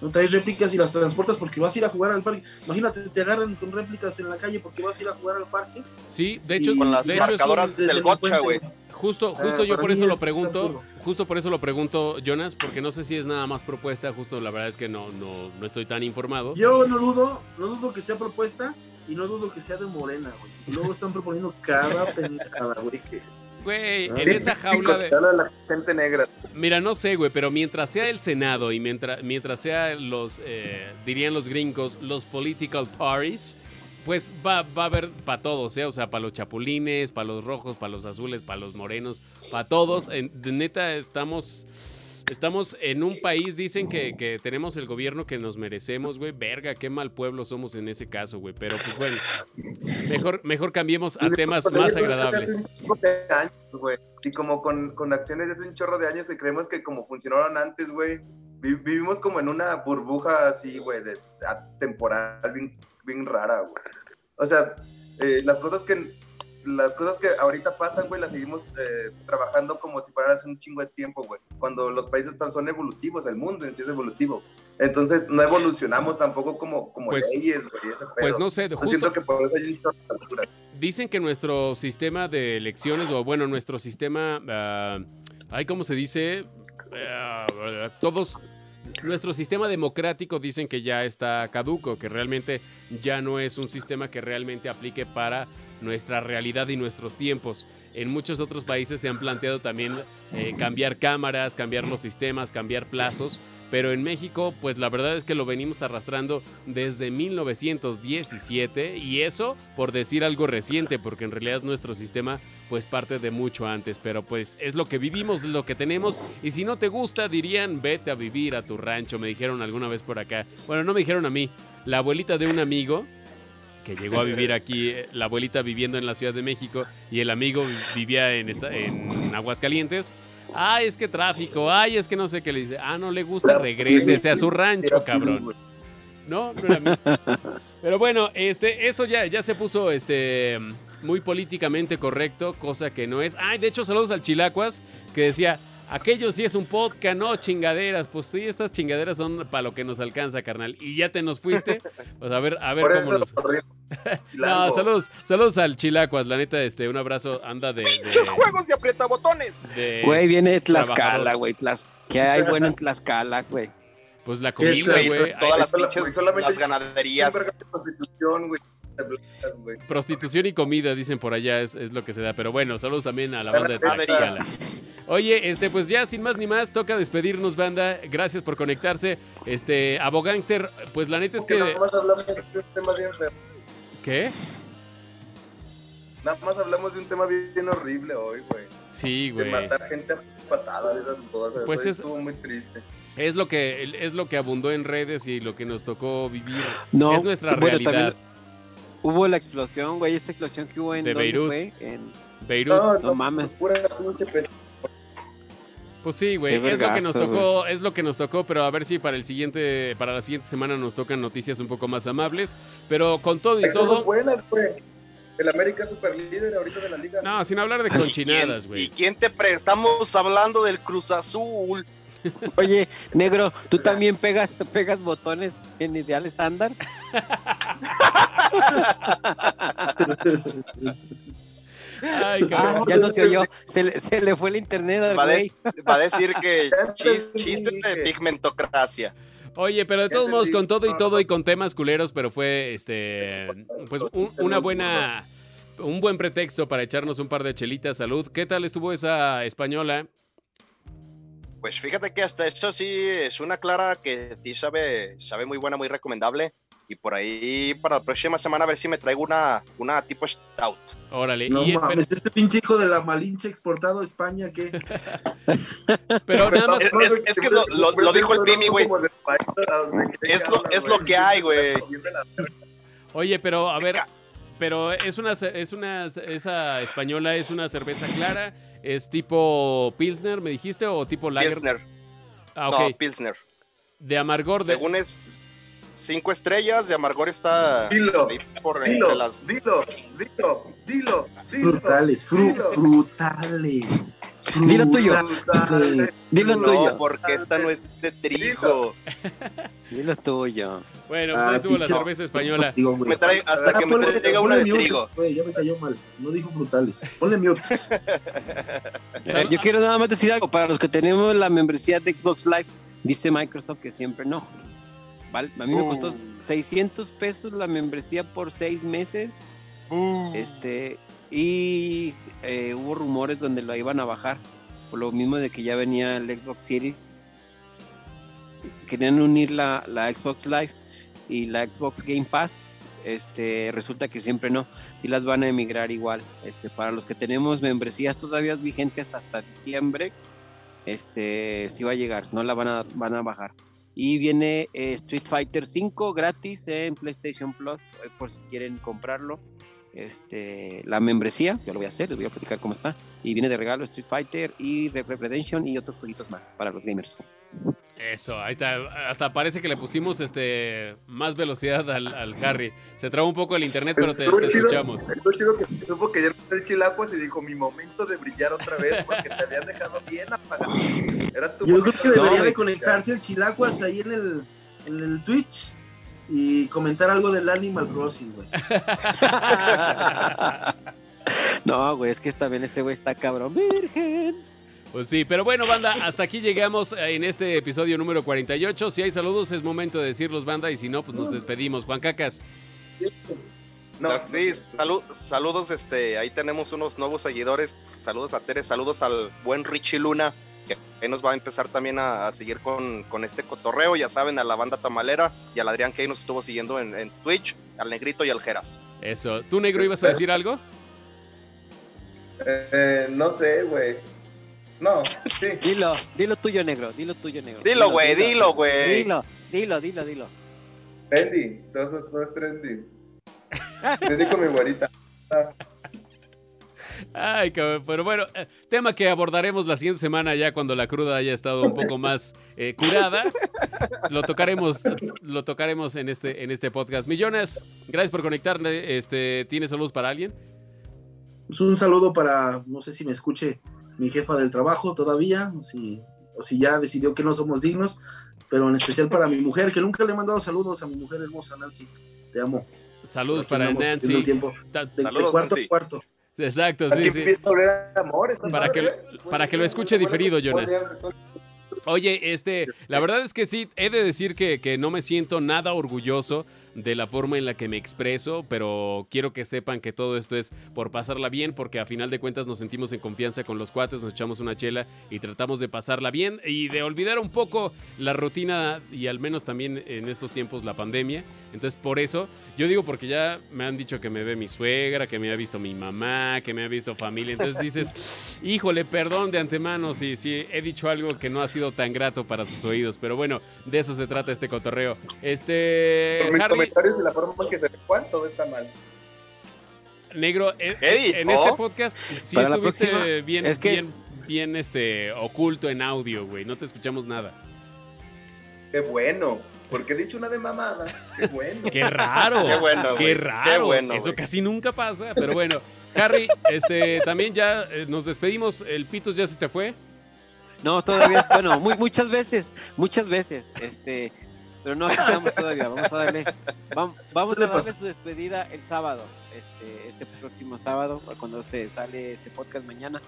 No traes réplicas y las transportas porque vas a ir a jugar al parque. Imagínate, te agarran con réplicas en la calle porque vas a ir a jugar al parque. sí, de hecho, Y- Con las de hecho marcadoras del gocha, güey. Justo, Ah, justo yo por eso lo pregunto, justo por eso lo pregunto, Jonas, porque no sé si es nada más propuesta, justo la verdad es que no, no, no estoy tan informado. Yo no dudo, no dudo que sea propuesta y no dudo que sea de Morena, güey. Luego están proponiendo cada pendejada, güey. que- Güey, Ah. en esa jaula de... La gente negra. Mira, no sé, güey, pero mientras sea el Senado y mientras, mientras sea los, eh, dirían los gringos, los political parties, pues va, va a haber para todos, ¿eh? O sea, para los chapulines, para los rojos, para los azules, para los morenos, para todos. En- de neta, estamos, estamos en un país, dicen que, que tenemos el gobierno que nos merecemos, güey. Verga, qué mal pueblo somos en ese caso, güey. Pero pues bueno, mejor, mejor cambiemos a temas más agradables. Y como con, con acciones hace un chorro de años que creemos que como funcionaron antes, güey, vi- vivimos como en una burbuja así, güey, de temporal bien, rara, güey. O sea, eh, las cosas que las cosas que ahorita pasan, güey, las seguimos eh, trabajando como si fueran hace un chingo de tiempo, güey. Cuando los países son evolutivos, el mundo en sí es evolutivo. Entonces no evolucionamos tampoco como, como Pues- leyes, güey, ese Pues no sé, Yo justo, siento que por eso hay un chorro de alturas. Dicen que nuestro sistema de elecciones, o bueno, nuestro sistema, ah, ay, ¿cómo se dice? Ah, todos, nuestro sistema democrático dicen que ya está caduco, que realmente ya no es un sistema que realmente aplique para nuestra realidad y nuestros tiempos. En muchos otros países se han planteado también eh, cambiar cámaras, cambiar los sistemas, cambiar plazos, pero en México, pues la verdad es que lo venimos arrastrando desde 1917 y eso por decir algo reciente, porque en realidad nuestro sistema pues parte de mucho antes, pero pues es lo que vivimos, es lo que tenemos y si no te gusta dirían vete a vivir a tu rancho, me dijeron alguna vez por acá. Bueno, no me dijeron a mí, la abuelita de un amigo que llegó a vivir aquí, eh, la abuelita viviendo en la Ciudad de México y el amigo vivía en, esta, en Aguascalientes. Ay, es que tráfico, ay, es que no sé qué le dice. Ah, no le gusta, regrésese a su rancho, cabrón. No, no era mío. Pero bueno, este, esto ya, ya se puso este, muy políticamente correcto, cosa que no es. Ay, de hecho, saludos al Chilacuas, que decía, aquello sí es un podcast, no chingaderas. Pues sí, estas chingaderas son para lo que nos alcanza, carnal. Y ya te nos fuiste. Pues a ver, a ver Por cómo nos... No, saludos, saludos al Chilacuas, la neta, este, un abrazo, anda de... de- ¡Pinches juegos de aprietabotones! de- Güey, viene. Tlaxcala, güey. Tlas... ¿Qué hay bueno en Tlaxcala, güey? Pues la comida, güey. Todas las sola- pinches, solamente- las ganaderías. Güey. De blancas, güey. Prostitución y comida, dicen por allá, es, es lo que se da. Pero bueno, saludos también a la banda de. Tlaxcala. Oye, este, pues ya sin más ni más, toca despedirnos, banda. Gracias por conectarse. Este, Abogánster, pues la neta es que. Nada más hablamos de un tema bien feo. ¿Qué? Nada más hablamos de un tema bien, horrible hoy, güey. Sí, De güey. matar gente a patadas, esas cosas. Pues es- estuvo muy triste. Es lo que es lo que abundó en redes y lo que nos tocó vivir. No, es nuestra bueno, realidad. también Hubo la explosión, güey, esta explosión que hubo en De ¿dónde Beirut. fue? En Beirut. no mames. Pura pinche peste. Pues sí, güey, es lo que nos tocó, es lo que nos tocó, pero a ver si para el siguiente, para la siguiente semana nos tocan noticias un poco más amables. Pero con todo y todo, buenas, güey. El América es super líder ahorita de la liga. no, sin hablar de ¿Quién- conchinadas, ¿Y güey. quién te pre... Estamos hablando del Cruz Azul. Oye, negro, ¿tú también pegas, pegas botones en ideal estándar? Ay, Ah, ya no se oyó. Se le, se le fue el internet al Va de- va a decir que chis- chistes de pigmentocracia. Oye, pero de todos modos, con todo y todo y con temas culeros, pero fue este pues un- una buena un buen pretexto para echarnos un par de chelitas. Salud. ¿Qué tal estuvo esa española? Pues fíjate que hasta esto sí es una clara que sí sabe, sabe muy buena, muy recomendable. Y por ahí para la próxima semana a ver si me traigo una, una tipo stout. Órale. No Y- pero, mames, este pinche hijo de la Malinche exportado a España, ¿qué? pero nada más Es- es- es que lo- lo- lo dijo el Pimi, güey. Es lo- es lo que hay, güey. Oye, pero a ver, pero es una es una esa española es una cerveza clara, es tipo Pilsner, me dijiste o tipo Lager. Pilsner. Ah, No, ok. Pilsner. De amargor de Según es cinco estrellas, de amargor está Dilo, ahí por Dilo, entre las... dilo, dilo, dilo, dilo. Frutales, fru- dilo. frutales. Dilo tuyo. frutales. Dilo No, tuyo. porque esta no es de trigo. Dilo tuyo. Bueno, pues Ah, ahí estuvo la cerveza española. Digo. Me trae, hasta Ah, que me traiga una de mute, trigo. ya me cayó mal. No dijo frutales. Ponle mute. Eh, yo quiero nada más decir algo. Para los que tenemos la membresía de Xbox Live, dice Microsoft que siempre no. Val- A mí me costó Uh. 600 pesos la membresía por seis meses. Este, y eh, hubo rumores donde lo iban a bajar. Por lo mismo de que ya venía el Xbox Series. Querían unir la, la Xbox Live y la Xbox Game Pass. Este, resulta que siempre no. Si las van a emigrar igual. Este, para los que tenemos membresías todavía vigentes hasta diciembre, este, sí va a llegar, no la van a, van a bajar. Y viene eh, Street Fighter 5 gratis en PlayStation Plus, eh, por si quieren comprarlo. Este, la membresía, yo lo voy a hacer, les voy a platicar cómo está. Y viene de regalo Street Fighter y Red Redemption y otros jueguitos más para los gamers. Eso, ahí está. Hasta parece que le pusimos este más velocidad al, al Harry. Se traba un poco el internet, pero te, te chido- escuchamos. Estuvo chido que supo que ya no está el chilacuas y dijo mi momento de brillar otra vez porque te habían dejado bien apagado. Era tu Yo creo que de debería de conectarse el Chilacuas ahí en el, en el Twitch y comentar algo del Animal Crossing, güey. no, güey, es que también ese güey está cabrón. Virgen. Pues sí, pero bueno, banda, hasta aquí llegamos en este episodio número 48. Si hay saludos, es momento de decirlos, banda, y si no, pues nos despedimos. Juan Cacas, No, sí, salu- saludos, este, ahí tenemos unos nuevos seguidores. Saludos a Tere, saludos al buen Richie Luna, que ahí nos va a empezar también a, a seguir con, con este cotorreo. Ya saben, a la banda tamalera y al Adrián que ahí nos estuvo siguiendo en, en Twitch, al Negrito y al Jeras. eso. ¿Tú, negro, ibas a decir algo? eh, no sé, güey. No, sí. Dilo, dilo tuyo, negro, dilo tuyo, negro. Dilo, güey, dilo, güey. Dilo, dilo, dilo, dilo. Trendy, todo eso todo es trendy. Trendy con mi güerita. Ah, Ay, cabrón, pero bueno, eh, tema que abordaremos la siguiente semana ya cuando la cruda haya estado un poco más eh, curada. Lo tocaremos, lo tocaremos en este, en este podcast. Millones, gracias por conectarle. Este, ¿Tienes saludos para alguien? Pues un saludo para, no sé si me escuche mi jefa del trabajo todavía, o si, o si ya decidió que no somos dignos, pero en especial para mi mujer, que nunca le he mandado saludos a mi mujer hermosa Nancy. Te amo. Saludos Aquí para Nancy. De, de Saludos, cuarto Nancy. a cuarto. Exacto, sí, sí. de amor. Para que ¿eh? para que lo escuche diferido, Jonas. Oye, este, la verdad es que sí, he de decir que, que no me siento nada orgulloso de la forma en la que me expreso, pero quiero que sepan que todo esto es por pasarla bien, porque a final de cuentas nos sentimos en confianza con los cuates, nos echamos una chela y tratamos de pasarla bien y de olvidar un poco la rutina y al menos también en estos tiempos la pandemia. Entonces, por eso, yo digo porque ya me han dicho que me ve mi suegra, que me ha visto mi mamá, que me ha visto familia. Entonces dices, híjole, perdón de antemano si, si he dicho algo que no ha sido tan grato para sus oídos. Pero bueno, de eso se trata este cotorreo. Este. Harry, comentarios y la forma en que se Juan, todo está mal. negro, en, ¿Qué dijo? en este podcast sí Para estuviste bien, es que- bien, bien este, oculto en audio, güey. No te escuchamos nada. Qué bueno. Porque he dicho una de mamada. Qué bueno. Qué raro. Qué bueno, Qué raro. Qué bueno, Eso casi nunca pasa. Pero bueno, Harry, este, también ya eh, nos despedimos. El Pitos ya se te fue. No, todavía, es- bueno, muy, muchas veces, muchas veces, este, pero no aquí estamos todavía, vamos a darle, vam- vamos ¿Qué a le darle su despedida el sábado, este, este próximo sábado, cuando se sale este podcast mañana,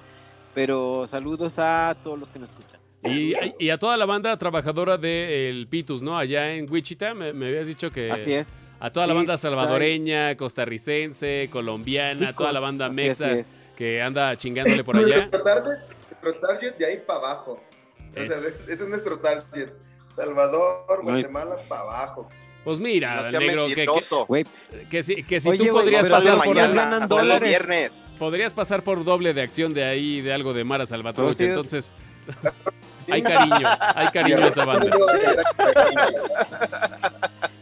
pero saludos a todos los que nos escuchan. Y, y a toda la banda trabajadora del Pitus, ¿no? Allá en Wichita, me, me habías dicho que... Así es. A toda la Sí, banda salvadoreña, costarricense, colombiana, toda la Chicos, banda mexa que anda chingándole por allá. Nuestro target, nuestro target de ahí para abajo. O sea, Es- ese es nuestro target. Salvador, No hay- Guatemala, para abajo. Pues mira, No negro, que, que, que si, que si Oye, tú podrías pasar por mañana ganan dólares. viernes. podrías pasar por doble de acción de ahí, de algo de Mara Salvatore. Sí, es- entonces, hay cariño, hay cariño a esa banda.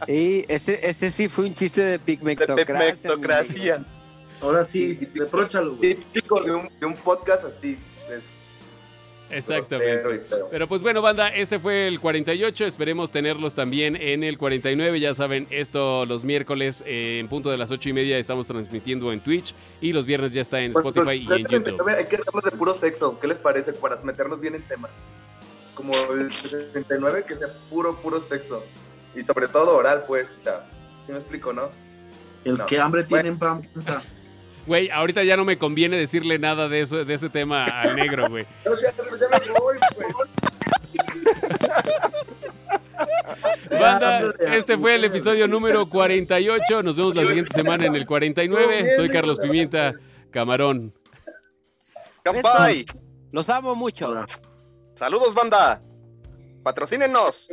y ese, ese sí fue un chiste de pigmectocracia. Ahora sí, repróchalo, güey. Típico de un, de un podcast así. Exactamente. Pero pues bueno, banda, este fue el 48. Esperemos tenerlos también en el 49. Ya saben, esto los miércoles eh, en punto de las 8 y media estamos transmitiendo en Twitch y los viernes ya está en Pues, Spotify y pues, en YouTube. Hay que hacerlo de puro sexo. ¿Qué les parece? Para meternos bien en tema. Como el 69, que sea puro, puro sexo. Y sobre todo oral, pues. O sea, ¿sí me explico, no? El No. que hambre tiene en panza. Güey, ahorita ya no me conviene decirle nada de eso, de ese tema al negro, güey. O sea, pues ya me voy, pues. Banda, este fue el episodio número 48. Nos vemos la siguiente semana en el 49. Soy Carlos Pimienta, Camarón. ¡Campay! Los amo mucho. Saludos, banda. Patrocínenos.